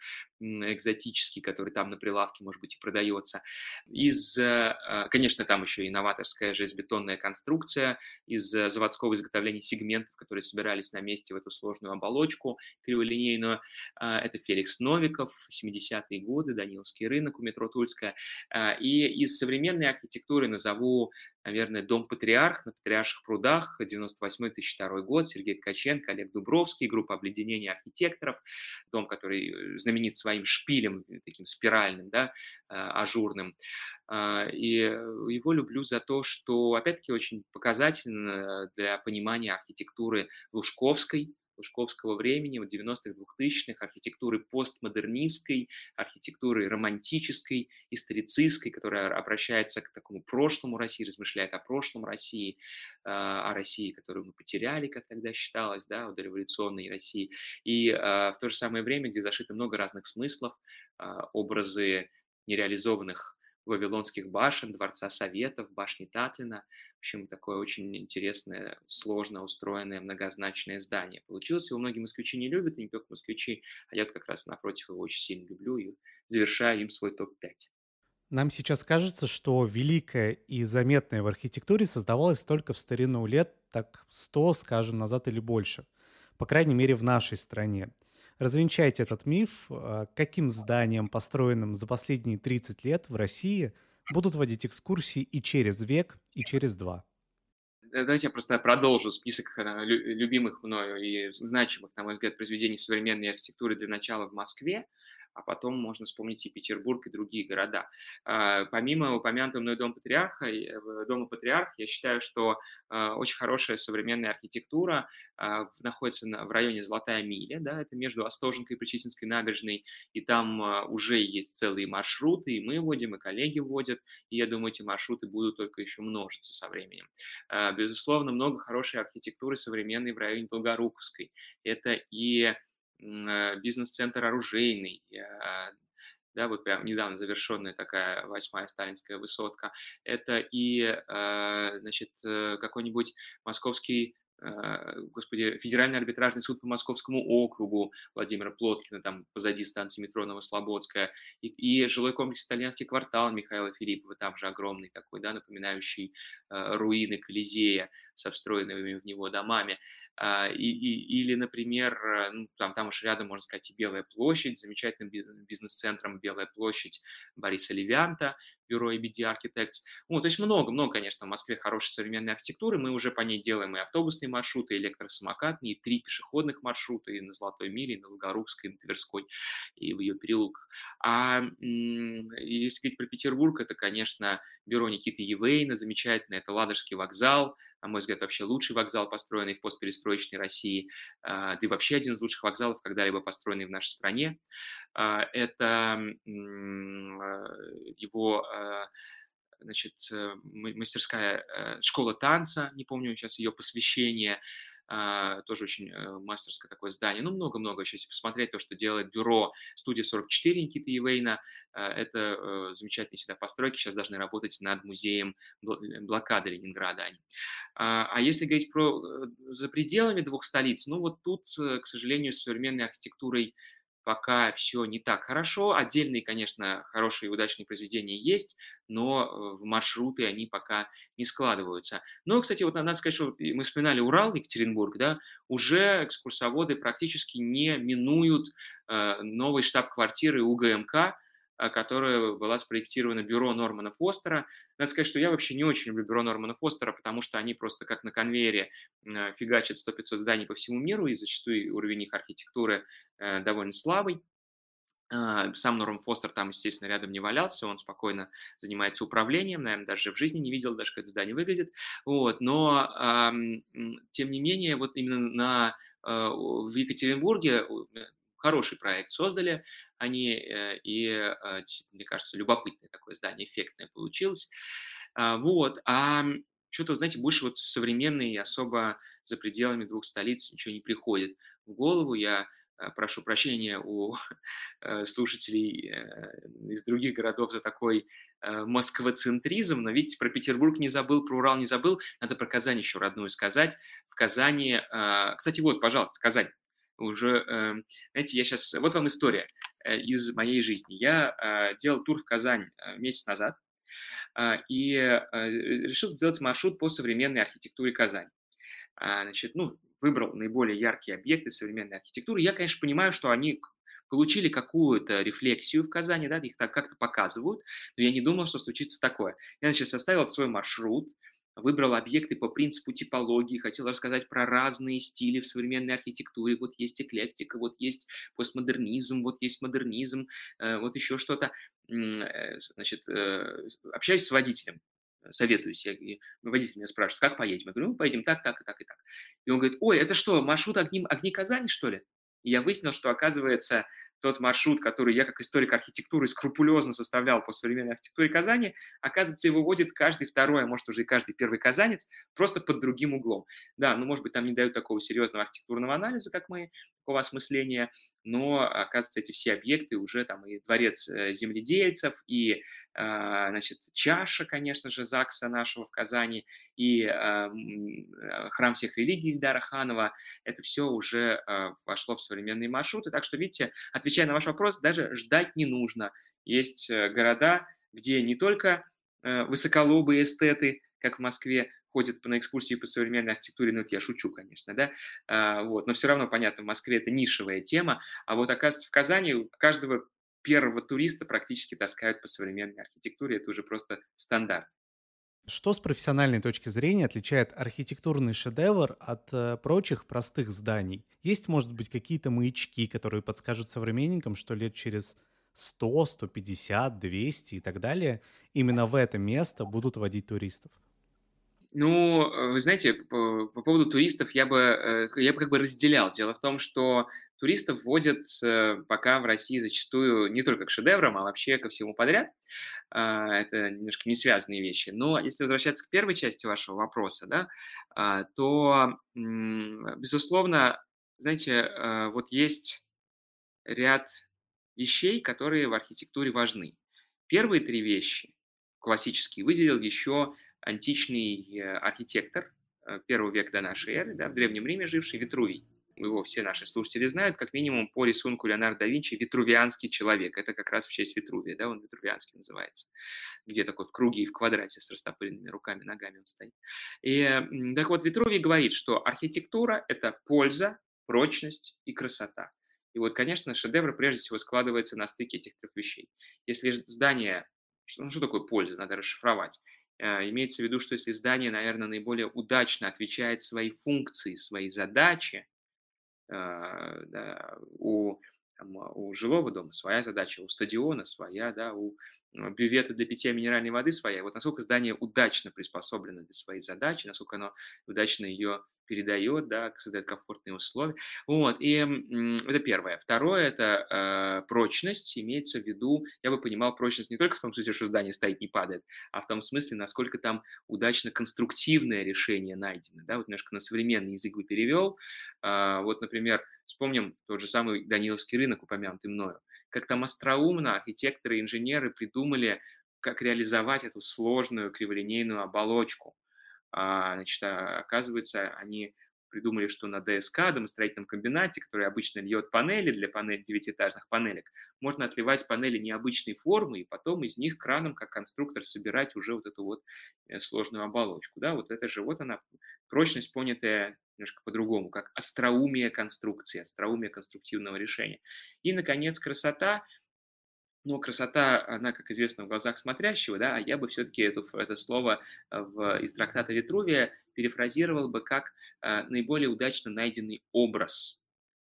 экзотический, который там на прилавке, может быть, и продается. Из, э, конечно, там еще и новаторская железобетонная конструкция из заводского изготовления сегментов, которые собирались на месте в эту сложную оболочку криволинейную. Это Феликс Новиков, 70-е годы, Даниловский рынок у метро Тульская. И из современной архитектуры назову наверное, Дом Патриарх на Патриарших прудах, 98-2002 год, Сергей Ткаченко, Олег Дубровский, группа обледенения архитекторов, дом, который э, знаменит своим шпилем, э, таким спиральным, да, э, ажурным. А, и его люблю за то, что, опять-таки, очень показательно для понимания архитектуры Лужковской, Лужковского времени, вот 90-х, 2000-х, архитектуры постмодернистской, архитектуры романтической, историцистской, которая обращается к такому прошлому России, размышляет о прошлом России, а, о России, которую мы потеряли, как тогда считалось, да, о дореволюционной России. И а, в то же самое время, где зашито много разных смыслов, а, образы нереализованных Вавилонских башен, Дворца Советов, башни Татлина. В общем, такое очень интересное, сложно устроенное, многозначное здание. Получилось, его многие москвичи не любят, не только москвичи, а я как раз напротив его очень сильно люблю и завершаю им свой топ-5. Нам сейчас кажется, что великое и заметное в архитектуре создавалось только в старину лет, так 100, скажем, назад или больше. По крайней мере, в нашей стране. Развенчайте этот миф, а, каким зданиям, построенным за последние 30 лет в России, будут водить экскурсии и через век, и через два. Э, давайте я просто продолжу список э, любимых мною и значимых, на мой взгляд, произведений современной архитектуры для начала в Москве а потом можно вспомнить и Петербург, и другие города. А, помимо упомянутого мной Дома Патриарха, Дома Патриарх, я считаю, что а, очень хорошая современная архитектура а, находится в районе Золотая Миля, да, это между Остоженкой и Причистинской набережной, и там уже есть целые маршруты, и мы вводим, и коллеги вводят, и я думаю, эти маршруты будут только еще множиться со временем. Безусловно, много хорошей архитектуры современной в районе Долгоруковской. Это и Э, бизнес-центр оружейный, а, да, вот прям недавно завершенная такая восьмая сталинская высотка. Это и, а, значит, э, какой-нибудь московский господи, Федеральный арбитражный суд по Московскому округу Владимира Плоткина, там позади станции метро Новослободская, и, и жилой комплекс «Итальянский квартал» Михаила Филиппова, там же огромный такой, да, напоминающий э, руины Колизея со встроенными в него домами. Э, и, и, или, например, ну, там, там уж рядом, можно сказать, и Белая площадь, замечательным бизнес-центром Белая площадь Бориса Левианта, бюро ABD Architects. Ну, то есть много-много, конечно, в Москве хорошей современной архитектуры. Мы уже по ней делаем и автобусные маршруты, и электросамокатные, и три пешеходных маршрута, и на Золотой Миле, и на Лугорукской, и на Тверской, и в ее переулках. А если говорить про Петербург, это, конечно, бюро Никиты Евейна, замечательно, это Ладожский вокзал, на мой взгляд, вообще лучший вокзал, построенный в постперестроечной России, а, да и вообще один из лучших вокзалов, когда-либо построенный в нашей стране. А, это а, его значит, э, мастерская э, школа танца, не помню сейчас ее посвящение, тоже очень э, мастерское такое здание. Ну, много-много еще, если посмотреть то, что делает бюро студия 44 Никиты Ивейна, это замечательные всегда постройки, сейчас должны работать над музеем блокады Ленинграда. А если говорить про за пределами двух столиц, ну вот тут, к сожалению, с современной архитектурой пока все не так хорошо. Отдельные, конечно, хорошие и удачные произведения есть, но э, в маршруты они пока не складываются. Но, кстати, вот надо сказать, что мы вспоминали Урал, Екатеринбург, да, уже экскурсоводы практически не минуют э, новой штаб-квартиры УГМК, которая была спроектирована бюро Нормана Фостера. Надо сказать, что я вообще не очень люблю бюро Нормана Фостера, потому что они просто как на конвейере а, фигачат 100-500 зданий по всему миру, и зачастую уровень их архитектуры э, довольно слабый. А, сам Норм Фостер там, естественно, рядом не валялся, он спокойно занимается управлением, наверное, даже в жизни не видел, даже как это здание выглядит. Вот. Но, тем не менее, вот именно на, в Екатеринбурге хороший проект создали они, э, и, э, мне кажется, любопытное такое здание, эффектное получилось. А, вот, а что-то, знаете, больше вот современный, особо за пределами двух столиц ничего не приходит в голову. Я э, прошу прощения у слушателей из других городов за такой москвоцентризм, но видите, про Петербург не забыл, про Урал не забыл, надо про Казань еще родную сказать. В Казани, кстати, вот, пожалуйста, Казань, уже, эм, знаете, я сейчас, вот вам история э, из моей жизни. Я э, делал тур в Казань э, месяц назад и решил сделать маршрут по современной архитектуре Казани. А, значит, ну, выбрал наиболее яркие объекты современной архитектуры. Я, конечно, понимаю, что они получили какую-то рефлексию в Казани, да, их так как-то показывают, но я не думал, что случится такое. Я, значит, составил свой маршрут, выбрал объекты по принципу типологии, хотел рассказать про разные стили в современной архитектуре. Вот есть эклектика, вот есть постмодернизм, вот есть модернизм, э, вот еще что-то. Э, значит, э, общаюсь с водителем, советуюсь. Я, водитель меня спрашивает, как поедем? Я говорю, ну, поедем так, так и так и так. И он говорит, ой, это что, маршрут огни, огни Казани, что ли? И я выяснил, что, оказывается, тот маршрут, который я как историк архитектуры скрупулезно составлял по современной архитектуре Казани, оказывается, его водит каждый второй, а может уже и каждый первый казанец, просто под другим углом. Да, ну, может быть, там не дают такого серьезного архитектурного анализа, как мы, такого осмысления, но, оказывается, эти все объекты уже там и дворец э, земледельцев, и, а, значит, чаша, конечно же, ЗАГСа нашего в Казани, и а, э, храм всех религий Ильдара Ханова, это все уже а, вошло в современные маршруты. Так что, видите, отвечая на ваш вопрос, даже ждать не нужно. Есть э, города, где не только высоколобые эстеты, как в Москве, ходят на экскурсии по современной архитектуре, ну это я шучу, конечно, да, а, вот, но все равно, понятно, в Москве это нишевая тема, а вот, оказывается, в Казани каждого первого туриста практически таскают по современной архитектуре, это уже просто стандарт. Что с профессиональной точки зрения отличает архитектурный шедевр от э, прочих простых зданий? Есть, может быть, какие-то маячки, которые подскажут современникам, что лет через 100, 150, 200 и так далее именно в это место будут водить туристов? Ну, э, вы знаете, по, по поводу туристов я бы, э, я бы как бы разделял. Дело в том, что туристов вводят э, пока в России зачастую не только к шедеврам, а вообще ко всему подряд. А, это немножко не связанные вещи. Но если возвращаться к первой части вашего вопроса, да, а, то, безусловно, знаете, вот есть ряд вещей, которые в архитектуре важны. Первые три вещи классические выделил еще античный э, архитектор первого века до нашей эры, да, в Древнем Риме живший Витрувий его все наши слушатели знают, как минимум по рисунку Леонардо да Винчи «Витрувианский человек». Это как раз в честь Витрувия, да, он Витрувианский называется. Где такой в круге и в квадрате с растопыренными руками, ногами он стоит. И так вот, Витрувий говорит, что архитектура – это польза, прочность и красота. И вот, конечно, шедевр прежде всего складывается на стыке этих трех вещей. Если здание, что, ну, что такое польза, надо расшифровать. Э, имеется в виду, что если здание, наверное, наиболее удачно отвечает своей функции, своей задаче, а, да, у, там, у жилого дома своя задача, у стадиона своя, да, у бювета для питья минеральной воды своя. Вот насколько здание удачно приспособлено для своей задачи, насколько оно удачно ее передает, да, создает комфортные условия. Вот, и это первое. Второе – это э, прочность, имеется в виду, я бы понимал прочность не только в том смысле, что здание стоит, не падает, а в том смысле, насколько там удачно конструктивное решение найдено, да, вот немножко на современный язык бы перевел. Э, вот, например, вспомним тот же самый Даниловский рынок, упомянутый мною. Как там остроумно архитекторы и инженеры придумали, как реализовать эту сложную криволинейную оболочку – а, значит, а, оказывается, они придумали, что на ДСК, домостроительном комбинате, который обычно льет панели для панель, девятиэтажных панелек, можно отливать панели необычной формы и потом из них краном, как конструктор, собирать уже вот эту вот э, сложную оболочку. Да? Вот это же вот она, прочность, понятая немножко по-другому, как остроумие конструкции, остроумие конструктивного решения. И, наконец, красота – но красота, она, как известно, в глазах смотрящего, да, а я бы все-таки это, это слово э, в, из трактата Витрувия перефразировал бы как э, наиболее удачно найденный образ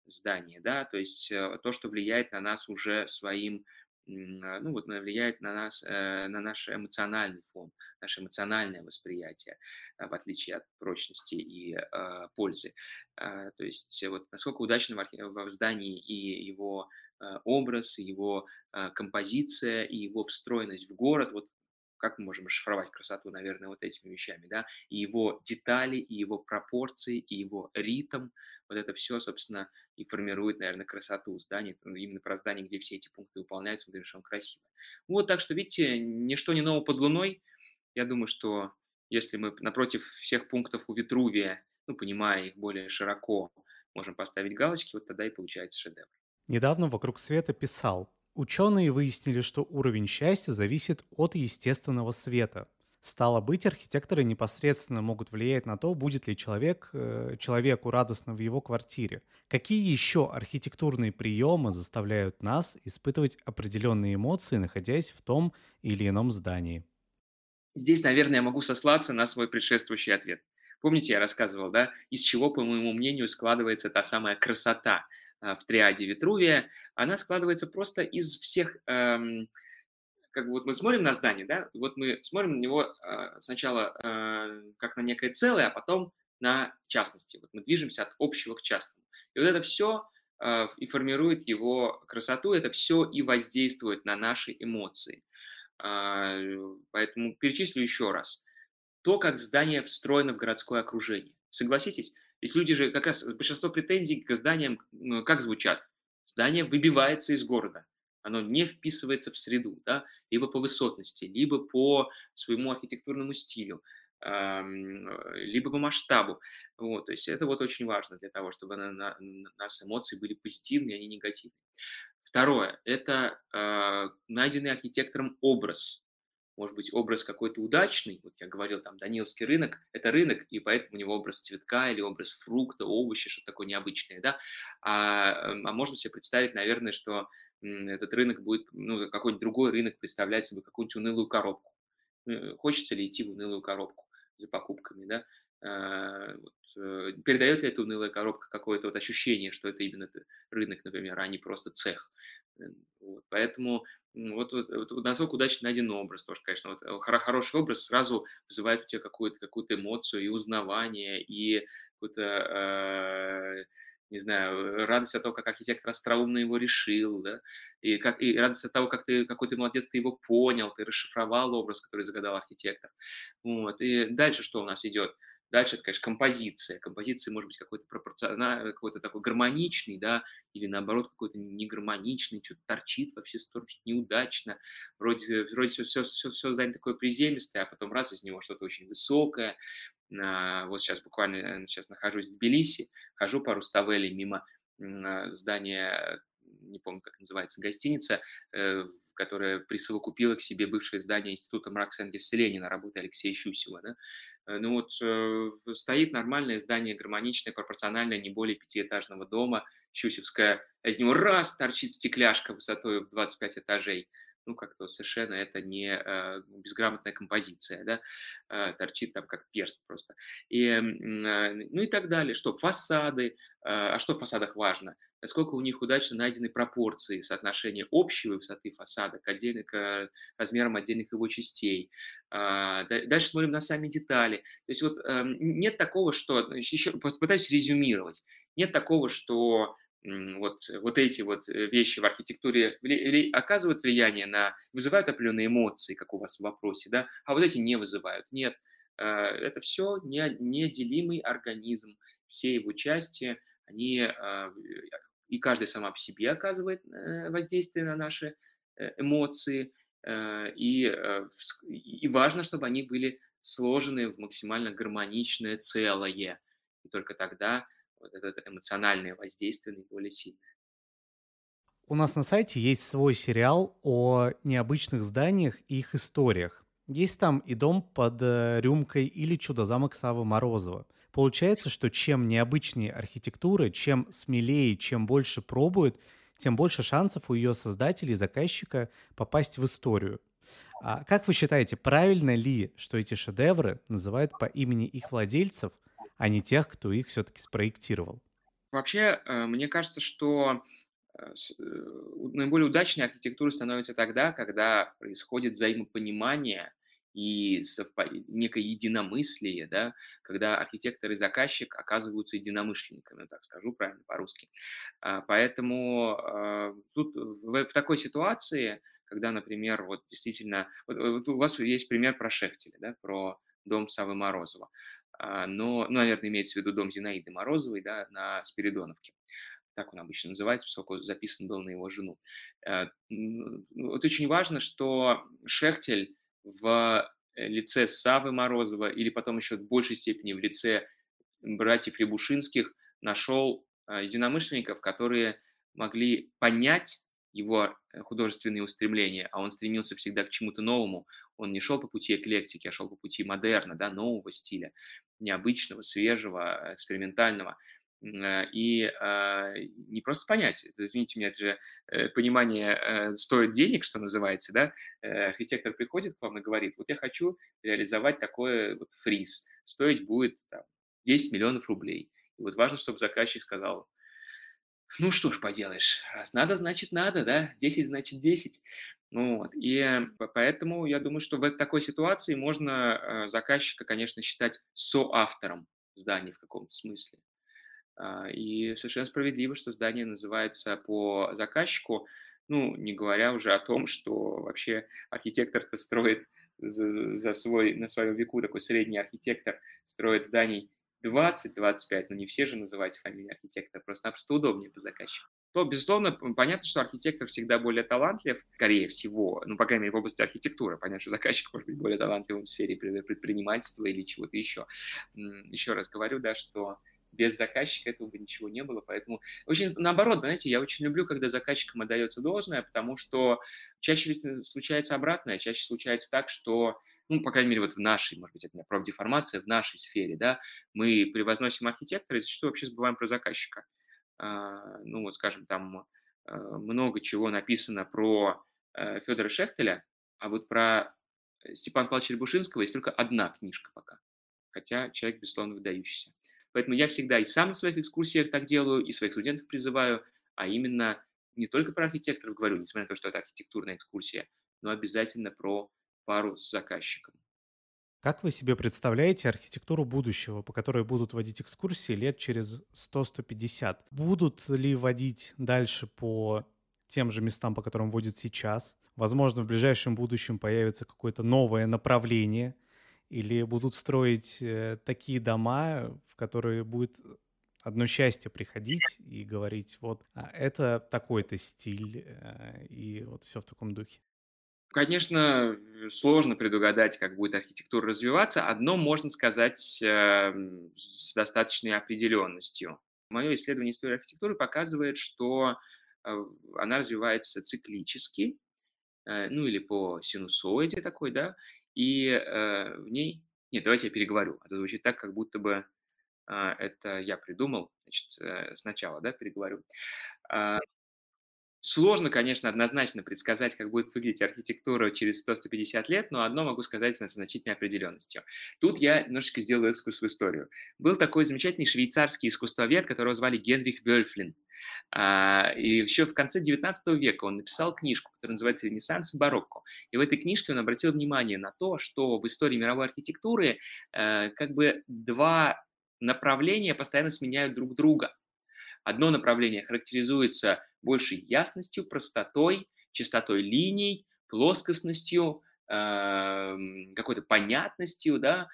здания, да, то есть э, то, что влияет на нас уже своим, э, ну вот, влияет на нас, э, на наш эмоциональный фон, наше эмоциональное восприятие, э, в отличие от прочности и э, пользы. То есть вот насколько удачно в, в здании и его Э, образ, его э, композиция и его встроенность в город, вот как мы можем расшифровать красоту, наверное, вот этими вещами, да, и его детали, и его пропорции, и его ритм, вот это все, собственно, и формирует, наверное, красоту здания, именно про здание, где все эти пункты выполняются, мы что он красивый. Вот, так что, видите, ничто не ново под луной, я думаю, что если мы напротив всех пунктов у Витрувия, ну, понимая их более широко, можем поставить галочки, вот тогда и получается шедевр. Недавно «Вокруг света» писал, ученые выяснили, что уровень счастья зависит от естественного света. Стало быть, архитекторы непосредственно могут влиять на то, будет ли человек, э, человеку радостно в его квартире. Какие еще архитектурные приемы заставляют нас испытывать определенные эмоции, находясь в том или ином здании? Здесь, наверное, я могу сослаться на свой предшествующий ответ. Помните, я рассказывал, да, из чего, по моему мнению, складывается та самая красота, в триаде Витрувия, она складывается просто из всех, эм, как бы вот мы смотрим на здание, да, вот мы смотрим на него э, сначала э, как на некое целое, а потом на частности. Вот мы движемся от общего к частному. И вот это все э, и формирует его красоту, это все и воздействует на наши эмоции. Э, поэтому перечислю еще раз. То, как здание встроено в городское окружение. Согласитесь, ведь люди же, как раз большинство претензий к зданиям, ну, как звучат? Здание выбивается из города, оно не вписывается в среду, да, либо по высотности, либо по своему архитектурному стилю, либо по масштабу. Вот, то есть это вот очень важно для того, чтобы на, на, на нас эмоции были позитивные, а не негативные. Второе – это э, найденный архитектором образ может быть, образ какой-то удачный, вот я говорил, там, Даниловский рынок, это рынок, и поэтому у него образ цветка или образ фрукта, овощи, что-то такое необычное, да, а, эм, а можно себе представить, наверное, что этот рынок будет, ну, какой-нибудь другой рынок представлять себе какую-нибудь унылую коробку. Э, хочется ли идти в унылую коробку за покупками, да, а, э, передает ли эта унылая коробка какое-то вот ощущение, что это именно рынок, например, а не просто цех. Вот, поэтому вот, вот, вот насколько удачно найден образ тоже, конечно. Вот, э, хороший образ сразу вызывает у тебя какую-то какую эмоцию и узнавание, и какую-то, э, не знаю, радость от того, как архитектор остроумно его решил, да, и, как, и радость от того, как ты, какой ты молодец, ты его понял, ты расшифровал образ, который загадал архитектор. Вот. И дальше что у нас идет? Дальше это, конечно, композиция. Композиция может быть какой-то пропорциональный, какой-то такой гармоничный, да, или наоборот какой-то негармоничный, что-то торчит во все стороны, что-то неудачно. Вроде, вроде все, все, все, все здание такое приземистое, а потом раз из него что-то очень высокое. Вот сейчас буквально сейчас нахожусь в Тбилиси, хожу по Руставели мимо здания, не помню, как называется, гостиница, которая присовокупила к себе бывшее здание Института Маркса Энгельса Ленина, работы Алексея Щусева. Да? Э, ну вот э, стоит нормальное здание, гармоничное, пропорциональное, не более пятиэтажного дома, Щусевская, а из него раз торчит стекляшка высотой в 25 этажей. Ну, как-то совершенно это не э, безграмотная композиция, да, торчит там как перст просто. И, ну и так далее, что фасады, а что в фасадах важно? Насколько у них удачно найдены пропорции соотношения общей высоты фасада к, отдельным, к размерам отдельных его частей. А, дальше смотрим на сами детали. То есть вот эм, нет такого, что, еще попытаюсь резюмировать, нет такого, что вот, вот эти вот э, вещи в архитектуре оказывают влияние на, вызывают определенные эмоции, как у вас в вопросе, да, а вот эти не вызывают. Нет, э, это все неделимый организм, все его части, они а, и каждая сама по себе оказывает э, воздействие на наши э, эмоции, э, и, и важно, чтобы они были сложены в максимально гармоничное целое. И только тогда вот это эмоциональное воздействие наиболее сильное. У нас на сайте есть свой сериал о необычных зданиях и их историях. Есть там и дом под рюмкой или чудо-замок Савы Морозова. Получается, что чем необычнее архитектура, чем смелее, чем больше пробует, тем больше шансов у ее создателей и заказчика попасть в историю. А как вы считаете, правильно ли, что эти шедевры называют по имени их владельцев, а не тех, кто их все-таки спроектировал? Вообще, э, мне кажется, что э, э, наиболее удачной архитектурой становится тогда, когда происходит взаимопонимание – и совпад... некое единомыслие, да, когда архитектор и заказчик оказываются единомышленниками, так скажу правильно по-русски. А, поэтому а, тут в, в такой ситуации, когда, например, вот действительно, вот, вот у вас есть пример про Шехтеля, да, про дом Савы Морозова, а, но, ну, наверное, имеется в виду дом Зинаиды Морозовой, да, на Спиридоновке так он обычно называется, поскольку записан был на его жену. Вот очень важно, что Шехтель в э, лице Савы Морозова или потом еще в большей степени в лице братьев Рябушинских нашел а, единомышленников, которые могли понять его э, художественные устремления, а он стремился всегда к чему-то новому. Он не шел по пути эклектики, а шел по пути модерна, да, нового стиля, необычного, свежего, экспериментального. Э, и а, не просто понять, извините меня, это же э, понимание э, стоит денег, что называется, да, архитектор приходит к вам и говорит, вот я хочу реализовать такой вот фриз, стоить будет там, 10 миллионов рублей. И вот важно, чтобы заказчик сказал, ну что ж поделаешь, раз надо, значит надо, да, 10 значит 10. Ну, вот. И поэтому я думаю, что в такой ситуации можно заказчика, конечно, считать соавтором здания в каком-то смысле. А, и совершенно справедливо, что здание называется по заказчику, ну, не говоря уже о том, что вообще архитектор-то строит за, за свой, на своем веку, такой средний архитектор строит зданий 20-25, но не все же называются фамилией архитектора, просто-напросто удобнее по заказчику. То, безусловно, понятно, что архитектор всегда более талантлив, скорее всего, ну, по крайней мере, в области архитектуры. Понятно, что заказчик может быть более талантливым в сфере предпринимательства или чего-то еще. Еще раз говорю, да, что без заказчика этого бы ничего не было, поэтому очень наоборот, знаете, я очень люблю, когда заказчикам отдается должное, потому что чаще случается обратное, чаще случается так, что ну, по крайней мере, вот в нашей, может быть, это профдеформация, в нашей сфере, да, мы превозносим архитектора и зачастую вообще забываем про заказчика. А, ну, вот, скажем, там а, много чего написано про э, Федора Шехтеля, а вот про Степана Павловича Рябушинского есть только одна книжка пока, хотя человек, безусловно, выдающийся. Поэтому я всегда и сам на своих экскурсиях так делаю, и своих студентов призываю, а именно не только про архитекторов говорю, несмотря на то, что это архитектурная экскурсия, но обязательно про пару с заказчиком. Как вы себе представляете архитектуру будущего, по которой будут водить экскурсии лет через 100-150? Будут ли водить дальше по тем же местам, по которым водят сейчас? Возможно, в ближайшем будущем появится какое-то новое направление – или будут строить э, такие дома, которые будет одно счастье приходить и говорить, вот, а это такой-то стиль, э, и вот все в таком духе. конечно, сложно предугадать, как будет архитектура развиваться. Одно можно сказать э, с достаточной определенностью. Мое исследование истории архитектуры показывает, что э, она развивается циклически, э, ну или по синусоиде такой, да, и в ней... Нет, давайте я переговорю, а то звучит так, как будто бы это я придумал. Значит, э, сначала, да, переговорю. Э, Сложно, конечно, однозначно предсказать, как будет выглядеть архитектура через 100-150 лет, но одно могу сказать с значительной определенностью. Тут я немножечко сделаю экскурс в историю. Был такой замечательный швейцарский искусствовед, которого звали Генрих Вельфлин. А, и еще в конце 19 века он написал книжку, которая называется «Ренессанс и барокко». И в этой книжке он обратил внимание на то, что в истории мировой архитектуры э, как бы два направления постоянно сменяют друг друга. Одно направление характеризуется большей ясностью, простотой, чистотой линий, плоскостностью, эм, какой-то понятностью, да,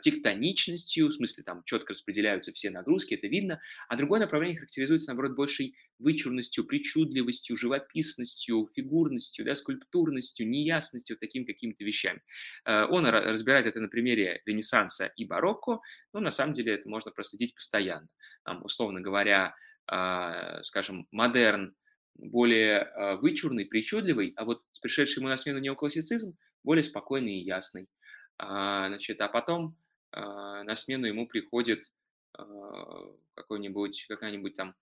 тектоничностью, в смысле там четко распределяются все нагрузки, это видно, а другое направление характеризуется, наоборот, большей вычурностью, причудливостью, живописностью, фигурностью, да, скульптурностью, неясностью, такими какими-то вещами. Э, он разбирает это на примере Ренессанса и барокко, но на самом деле это можно проследить постоянно. Там, условно говоря, а, скажем, модерн более вычурный, причудливый, а вот пришедший ему на смену неоклассицизм более спокойный и ясный. А, значит, а потом на смену ему приходит какой-нибудь, какая-нибудь там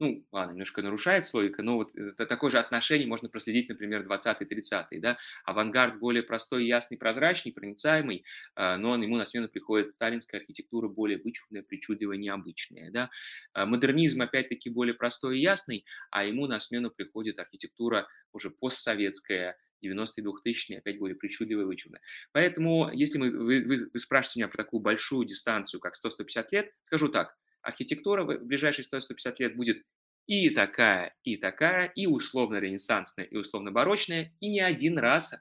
ну, ладно, немножко нарушает логика, но вот такое же отношение можно проследить, например, 20-30-е, да, авангард более простой, ясный, прозрачный, проницаемый, а, но ему на смену приходит сталинская архитектура более вычурная, причудливая, необычная, да, а, модернизм, опять-таки, более простой и ясный, а ему на смену приходит архитектура уже постсоветская, 90-е, 2000-е, опять более причудливые, вычурные. Поэтому, если мы, вы, вы, вы спрашиваете меня про такую большую дистанцию, как 100-150 лет, скажу так, архитектура в ближайшие 100-150 лет будет и такая, и такая, и условно-ренессансная, и условно-барочная, и не один раз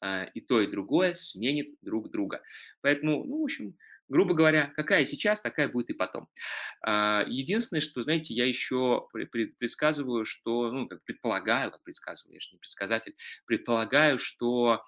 а, и то, и другое сменит друг друга. Поэтому, ну, в общем, грубо говоря, какая сейчас, такая будет и потом. А, единственное, что, знаете, я еще предсказываю, что, ну, как предполагаю, как предсказываю, я же не предсказатель, предполагаю, что,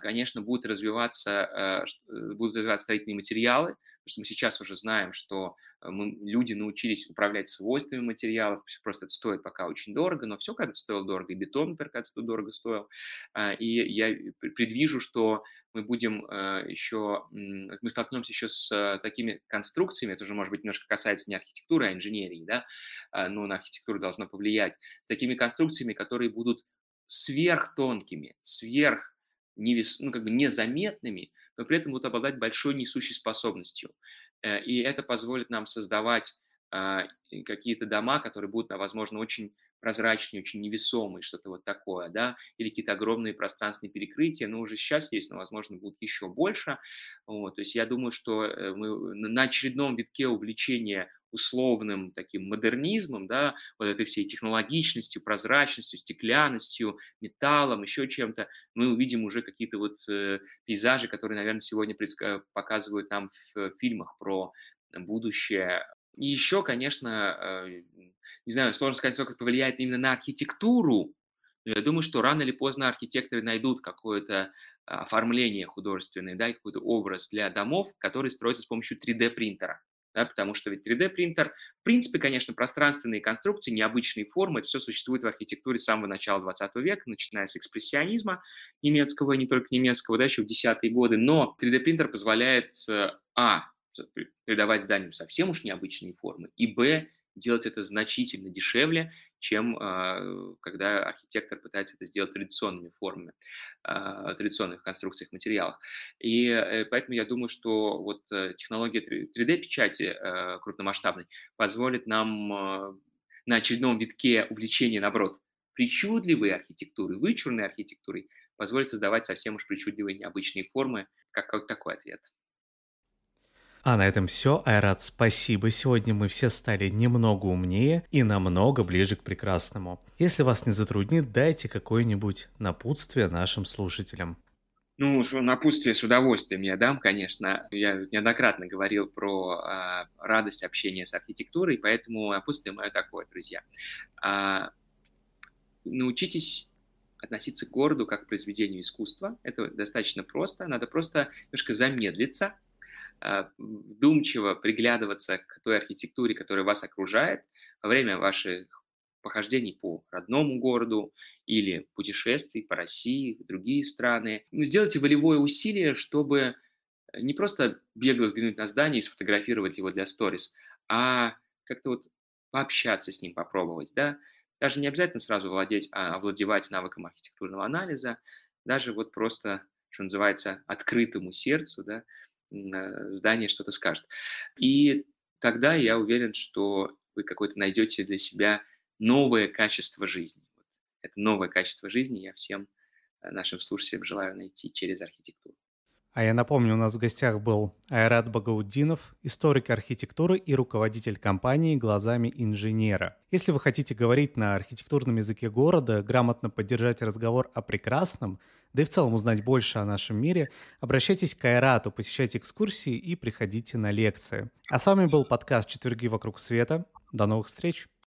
конечно, будут развиваться, э, будут развиваться строительные материалы, потому что мы сейчас уже знаем, что э, мы, люди научились управлять свойствами материалов, просто это стоит пока очень дорого, но все когда-то стоило дорого, и бетон, например, когда-то дорого стоил, а, и я предвижу, что мы будем э, еще, мы столкнемся еще с э, такими конструкциями, это уже, может быть, немножко касается не архитектуры, а инженерии, да, а, но на архитектуру должно повлиять, с такими конструкциями, которые будут сверхтонкими, сверх невес, ну, как бы незаметными, но при этом будут обладать большой несущей способностью. Э, и это позволит нам создавать а, какие-то дома, которые будут, возможно, очень прозрачные, очень невесомые, что-то вот такое, да, или какие-то огромные пространственные перекрытия, но уже сейчас есть, но, возможно, будет еще больше. Вот, то есть я думаю, что э, мы на очередном витке увлечения условным таким модернизмом, да, вот этой всей технологичностью, прозрачностью, стеклянностью, металлом, еще чем-то, мы увидим уже какие-то вот э, пейзажи, которые, наверное, сегодня показывают нам в фильмах про будущее. И еще, конечно, э, не знаю, сложно сказать, это повлияет именно на архитектуру, но я думаю, что рано или поздно архитекторы найдут какое-то оформление художественное, да, какой-то образ для домов, который строится с помощью 3D-принтера да, потому что ведь 3D-принтер, в принципе, конечно, пространственные конструкции, необычные формы, это все существует в архитектуре с самого начала 20 века, начиная с экспрессионизма немецкого, не только немецкого, да, еще в десятые годы, но 3D-принтер позволяет, э, а, придавать зданию совсем уж необычные формы, и, б, делать это значительно дешевле, чем э, когда архитектор пытается это сделать традиционными формами, традиционных конструкциях, материалах. И э, поэтому я думаю, что вот э, технология 3D-печати э, крупномасштабной позволит нам на очередном витке увлечения, наоборот, причудливой архитектуры, вычурной архитектурой, позволит создавать совсем уж причудливые необычные формы, как, как такой ответ. А на этом все. Айрат, спасибо. Сегодня мы все стали немного умнее и намного ближе к прекрасному. Если вас не затруднит, дайте какое-нибудь напутствие нашим слушателям. Ну, напутствие с удовольствием я дам, конечно. Я неоднократно говорил про э, радость общения с архитектурой, поэтому напутствие мое такое, друзья. Э, научитесь относиться к городу как к произведению искусства. Это достаточно просто. Надо просто немножко замедлиться, а, вдумчиво приглядываться к той архитектуре, которая вас окружает во время ваших похождений по родному городу или путешествий по России, в другие страны. Ну, сделайте волевое усилие, чтобы не просто бегло взглянуть на здание и сфотографировать его для сторис, а как-то вот пообщаться с ним, попробовать, да, даже не обязательно сразу владеть, а овладевать навыком архитектурного анализа, даже вот просто, что называется, открытому сердцу, да, здание что-то скажет. И тогда я уверен, что вы какое-то найдете для себя новое качество жизни. Это новое качество жизни я всем э, нашим слушателям желаю найти через архитектуру. А я напомню, у нас в гостях был Айрат Багауддинов, историк архитектуры и руководитель компании «Глазами инженера». Если вы хотите говорить на архитектурном языке города, грамотно поддержать разговор о прекрасном, да и в целом узнать больше о нашем мире, обращайтесь к Айрату, посещайте экскурсии и приходите на лекции. А с вами был подкаст «Четверги вокруг света». До новых встреч!